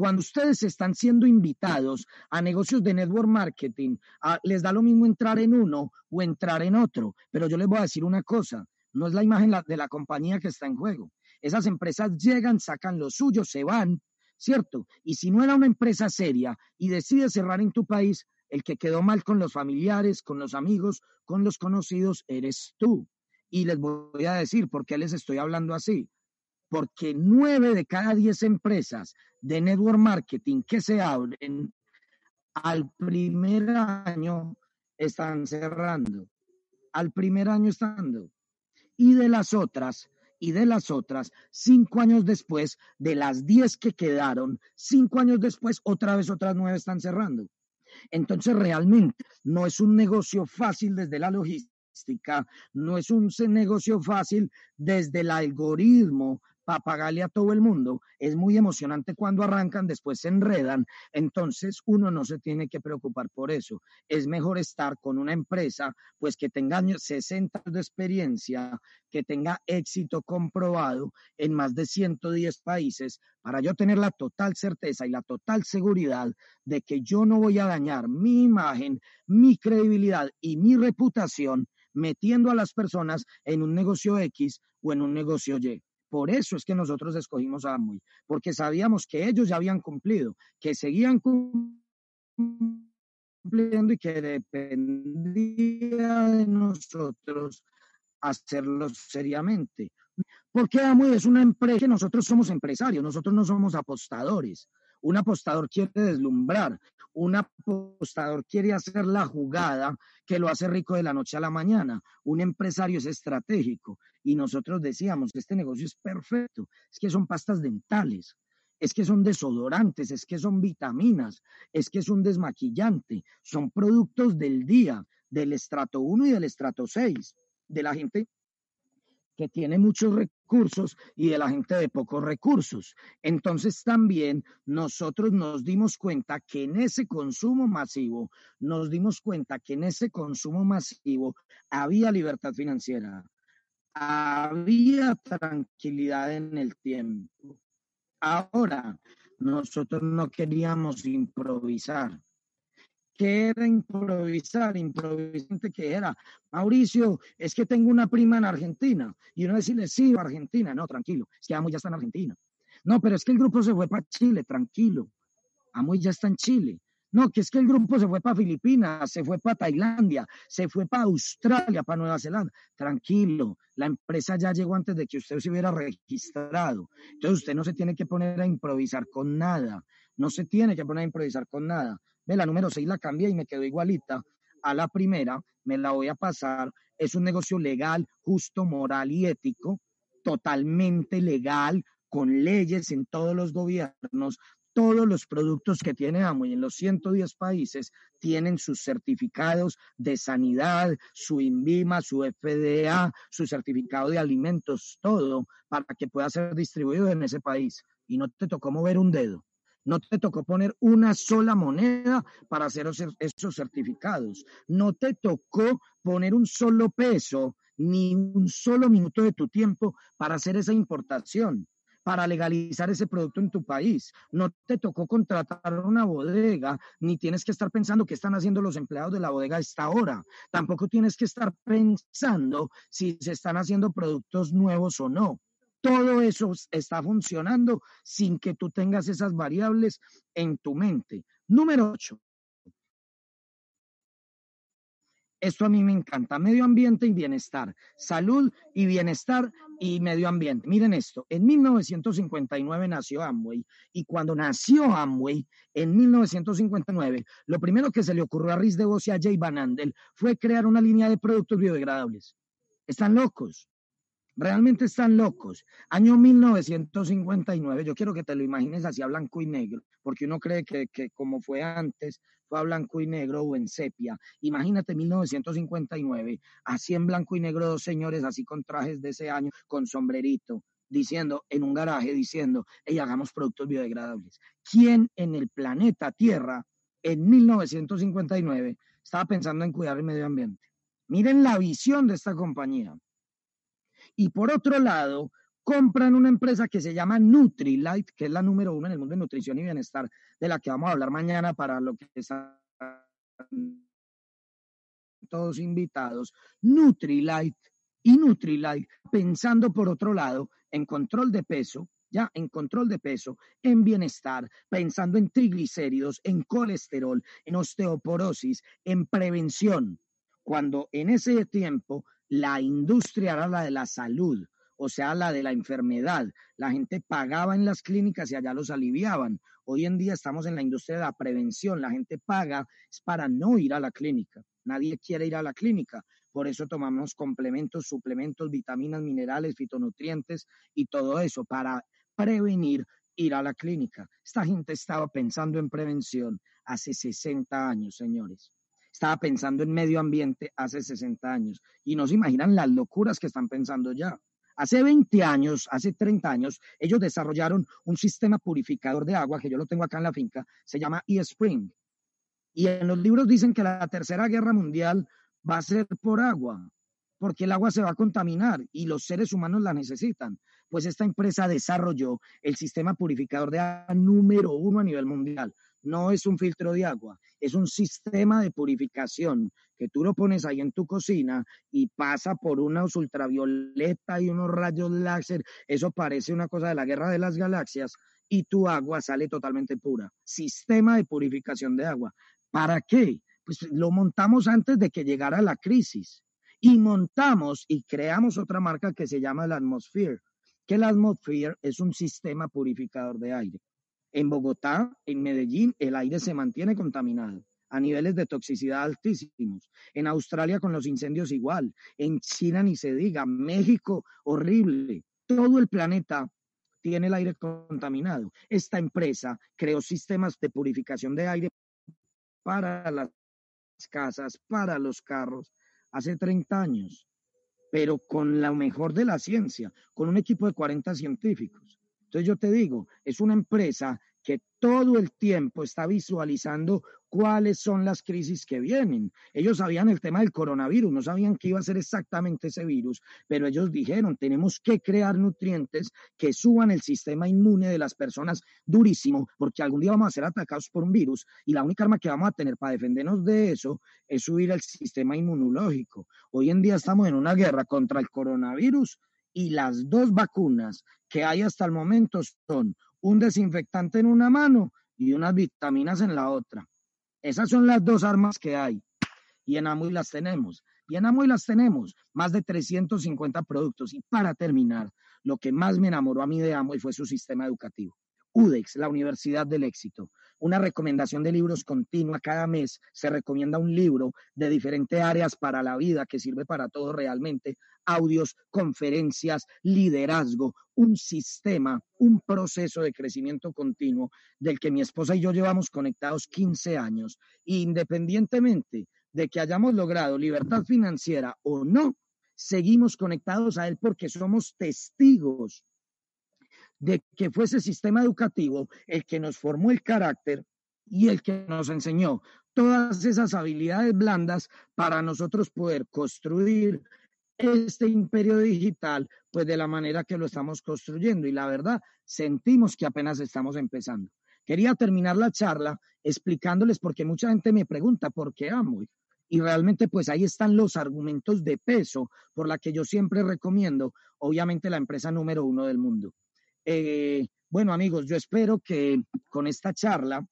Cuando ustedes están siendo invitados a negocios de network marketing, les da lo mismo entrar en uno o entrar en otro. Pero yo les voy a decir una cosa, no es la imagen de la compañía que está en juego. Esas empresas llegan, sacan lo suyo, se van, ¿cierto? Y si no era una empresa seria y decide cerrar en tu país, el que quedó mal con los familiares, con los amigos, con los conocidos, eres tú. Y les voy a decir por qué les estoy hablando así porque nueve de cada diez empresas de network marketing que se abren al primer año están cerrando. Al primer año estando. Y de las otras, y de las otras, cinco años después, de las diez que quedaron, cinco años después, otra vez otras nueve están cerrando. Entonces, realmente no es un negocio fácil desde la logística, no es un negocio fácil desde el algoritmo, para pagarle a todo el mundo. Es muy emocionante cuando arrancan, después se enredan. Entonces uno no se tiene que preocupar por eso. Es mejor estar con una empresa pues que tenga 60 años de experiencia, que tenga éxito comprobado en más de 110 países para yo tener la total certeza y la total seguridad de que yo no voy a dañar mi imagen, mi credibilidad y mi reputación metiendo a las personas en un negocio X o en un negocio Y. Por eso es que nosotros escogimos a Amway, porque sabíamos que ellos ya habían cumplido, que seguían cumpliendo y que dependía de nosotros hacerlo seriamente. Porque Amway es una empresa que nosotros somos empresarios, nosotros no somos apostadores. Un apostador quiere deslumbrar, un apostador quiere hacer la jugada que lo hace rico de la noche a la mañana. Un empresario es estratégico y nosotros decíamos, este negocio es perfecto, es que son pastas dentales, es que son desodorantes, es que son vitaminas, es que es un desmaquillante, son productos del día, del estrato 1 y del estrato 6, de la gente que tiene muchos recursos y de la gente de pocos recursos. Entonces también nosotros nos dimos cuenta que en ese consumo masivo, nos dimos cuenta que en ese consumo masivo había libertad financiera, había tranquilidad en el tiempo. Ahora, nosotros no queríamos improvisar. ¿Qué era improvisar? Improvisante que era. Mauricio, es que tengo una prima en Argentina. Y uno decirle, sí, Argentina. No, tranquilo, es que Amo ya está en Argentina. No, pero es que el grupo se fue para Chile, tranquilo. Amo ya está en Chile. No, que es que el grupo se fue para Filipinas, se fue para Tailandia, se fue para Australia, para Nueva Zelanda. Tranquilo, la empresa ya llegó antes de que usted se hubiera registrado. Entonces usted no se tiene que poner a improvisar con nada. No se tiene que poner a improvisar con nada. Ve, la número 6 la cambié y me quedó igualita a la primera. Me la voy a pasar es un negocio legal, justo, moral y ético, totalmente legal, con leyes en todos los gobiernos, todos los productos que tiene Amway en los 110 países tienen sus certificados de sanidad, su INVIMA, su FDA, su certificado de alimentos, todo para que pueda ser distribuido en ese país. Y no te tocó mover un dedo. No te tocó poner una sola moneda para hacer esos certificados. No te tocó poner un solo peso ni un solo minuto de tu tiempo para hacer esa importación para legalizar ese producto en tu país. No te tocó contratar una bodega, ni tienes que estar pensando qué están haciendo los empleados de la bodega a esta hora. Tampoco tienes que estar pensando si se están haciendo productos nuevos o no. Todo eso está funcionando sin que tú tengas esas variables en tu mente. Número 8. Esto a mí me encanta. Medio ambiente y bienestar. Salud y bienestar y medio ambiente. Miren esto. En 1959 nació Amway. Y cuando nació Amway, en 1959, lo primero que se le ocurrió a Riz de y a Jay Van Andel fue crear una línea de productos biodegradables. Están locos. Realmente están locos. Año 1959, yo quiero que te lo imagines así a blanco y negro, porque uno cree que, que como fue antes, fue a blanco y negro o en sepia. Imagínate 1959, así en blanco y negro, dos señores así con trajes de ese año, con sombrerito, diciendo en un garaje, diciendo, hey, hagamos productos biodegradables. ¿Quién en el planeta Tierra en 1959 estaba pensando en cuidar el medio ambiente? Miren la visión de esta compañía. Y por otro lado, compran una empresa que se llama Nutrilite, que es la número uno en el mundo de nutrición y bienestar, de la que vamos a hablar mañana para lo que están todos invitados. Nutrilite y Nutrilite, pensando por otro lado en control de peso, ya en control de peso, en bienestar, pensando en triglicéridos, en colesterol, en osteoporosis, en prevención, cuando en ese tiempo la industria era la de la salud, o sea, la de la enfermedad. La gente pagaba en las clínicas y allá los aliviaban. Hoy en día estamos en la industria de la prevención. La gente paga es para no ir a la clínica. Nadie quiere ir a la clínica. Por eso tomamos complementos, suplementos, vitaminas, minerales, fitonutrientes y todo eso para prevenir ir a la clínica. Esta gente estaba pensando en prevención hace 60 años, señores estaba pensando en medio ambiente hace 60 años y no se imaginan las locuras que están pensando ya. Hace 20 años, hace 30 años, ellos desarrollaron un sistema purificador de agua que yo lo tengo acá en la finca, se llama eSpring. Y en los libros dicen que la tercera guerra mundial va a ser por agua, porque el agua se va a contaminar y los seres humanos la necesitan. Pues esta empresa desarrolló el sistema purificador de agua número uno a nivel mundial no es un filtro de agua, es un sistema de purificación que tú lo pones ahí en tu cocina y pasa por unos ultravioleta y unos rayos láser. Eso parece una cosa de la guerra de las galaxias y tu agua sale totalmente pura. Sistema de purificación de agua. ¿Para qué? Pues lo montamos antes de que llegara la crisis y montamos y creamos otra marca que se llama la Atmosphere, que la Atmosphere es un sistema purificador de aire. En Bogotá, en Medellín, el aire se mantiene contaminado a niveles de toxicidad altísimos. En Australia con los incendios igual. En China ni se diga. México horrible. Todo el planeta tiene el aire contaminado. Esta empresa creó sistemas de purificación de aire para las casas, para los carros, hace 30 años, pero con la mejor de la ciencia, con un equipo de 40 científicos. Entonces yo te digo, es una empresa que todo el tiempo está visualizando cuáles son las crisis que vienen. Ellos sabían el tema del coronavirus, no sabían qué iba a ser exactamente ese virus, pero ellos dijeron, tenemos que crear nutrientes que suban el sistema inmune de las personas durísimo, porque algún día vamos a ser atacados por un virus y la única arma que vamos a tener para defendernos de eso es subir el sistema inmunológico. Hoy en día estamos en una guerra contra el coronavirus y las dos vacunas que hay hasta el momento son un desinfectante en una mano y unas vitaminas en la otra. Esas son las dos armas que hay. Y en Amoy las tenemos. Y en Amoy las tenemos. Más de 350 productos. Y para terminar, lo que más me enamoró a mí de Amoy fue su sistema educativo. UDEX, la Universidad del Éxito. Una recomendación de libros continua. Cada mes se recomienda un libro de diferentes áreas para la vida que sirve para todo realmente. Audios, conferencias, liderazgo, un sistema, un proceso de crecimiento continuo del que mi esposa y yo llevamos conectados 15 años. Independientemente de que hayamos logrado libertad financiera o no, seguimos conectados a él porque somos testigos de que fue ese sistema educativo el que nos formó el carácter y el que nos enseñó todas esas habilidades blandas para nosotros poder construir este imperio digital, pues de la manera que lo estamos construyendo. Y la verdad, sentimos que apenas estamos empezando. Quería terminar la charla explicándoles porque mucha gente me pregunta por qué amo. Y realmente pues ahí están los argumentos de peso por la que yo siempre recomiendo, obviamente la empresa número uno del mundo. Eh, bueno, amigos, yo espero que con esta charla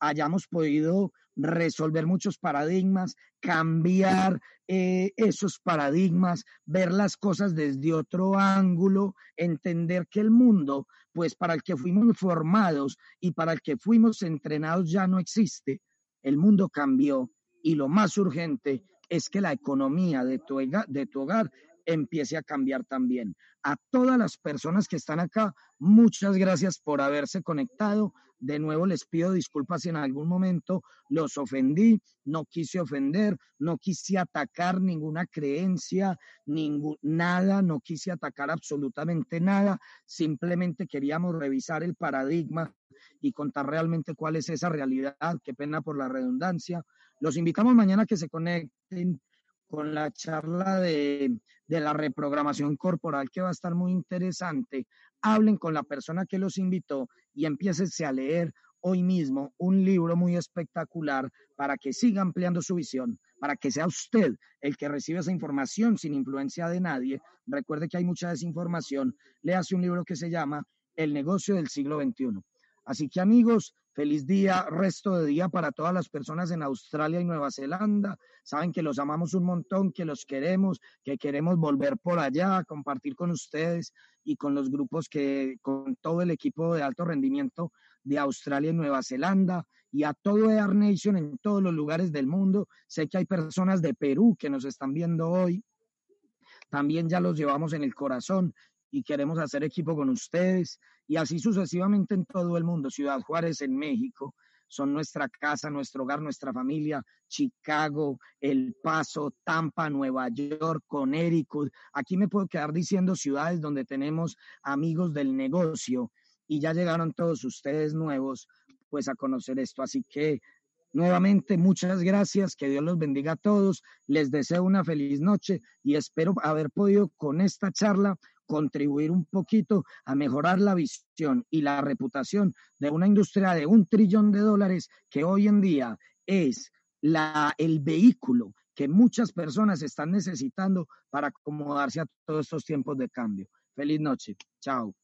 hayamos podido resolver muchos paradigmas, cambiar eh, esos paradigmas, ver las cosas desde otro ángulo, entender que el mundo, pues para el que fuimos formados y para el que fuimos entrenados ya no existe. El mundo cambió y lo más urgente es que la economía de tu, de tu hogar empiece a cambiar también. A todas las personas que están acá, muchas gracias por haberse conectado. De nuevo les pido disculpas si en algún momento los ofendí, no quise ofender, no quise atacar ninguna creencia, ningún, nada, no quise atacar absolutamente nada, simplemente queríamos revisar el paradigma y contar realmente cuál es esa realidad, qué pena por la redundancia. Los invitamos mañana a que se conecten con la charla de, la reprogramación corporal que va a estar muy interesante. Hablen con la persona que los invitó y empiécense a leer hoy mismo un libro muy espectacular para que siga ampliando su visión, para que sea usted el que reciba esa información sin influencia de nadie. Recuerde que hay mucha desinformación. Léase un libro que se llama El negocio del siglo XXI. Así que amigos, Feliz día, resto de día para todas las personas en Australia y Nueva Zelanda. Saben que los amamos un montón, que los queremos, que queremos volver por allá, compartir con ustedes y con los grupos que, con todo el equipo de alto rendimiento de Australia y Nueva Zelanda y a todo Air Nation en todos los lugares del mundo. Sé que hay personas de Perú que nos están viendo hoy. También ya los llevamos en el corazón y queremos hacer equipo con ustedes y así sucesivamente en todo el mundo. Ciudad Juárez en México son nuestra casa, nuestro hogar, nuestra familia. Chicago, El Paso, Tampa, Nueva York, Connecticut. Aquí me puedo quedar diciendo ciudades donde tenemos amigos del negocio y ya llegaron todos ustedes nuevos pues a conocer esto. Así que Nuevamente, muchas gracias, que Dios los bendiga a todos, les deseo una feliz noche y espero haber podido con esta charla contribuir un poquito a mejorar la visión y la reputación de una industria de un trillón de dólares que hoy en día es la, el vehículo que muchas personas están necesitando para acomodarse a todos estos tiempos de cambio. Feliz noche. Chao.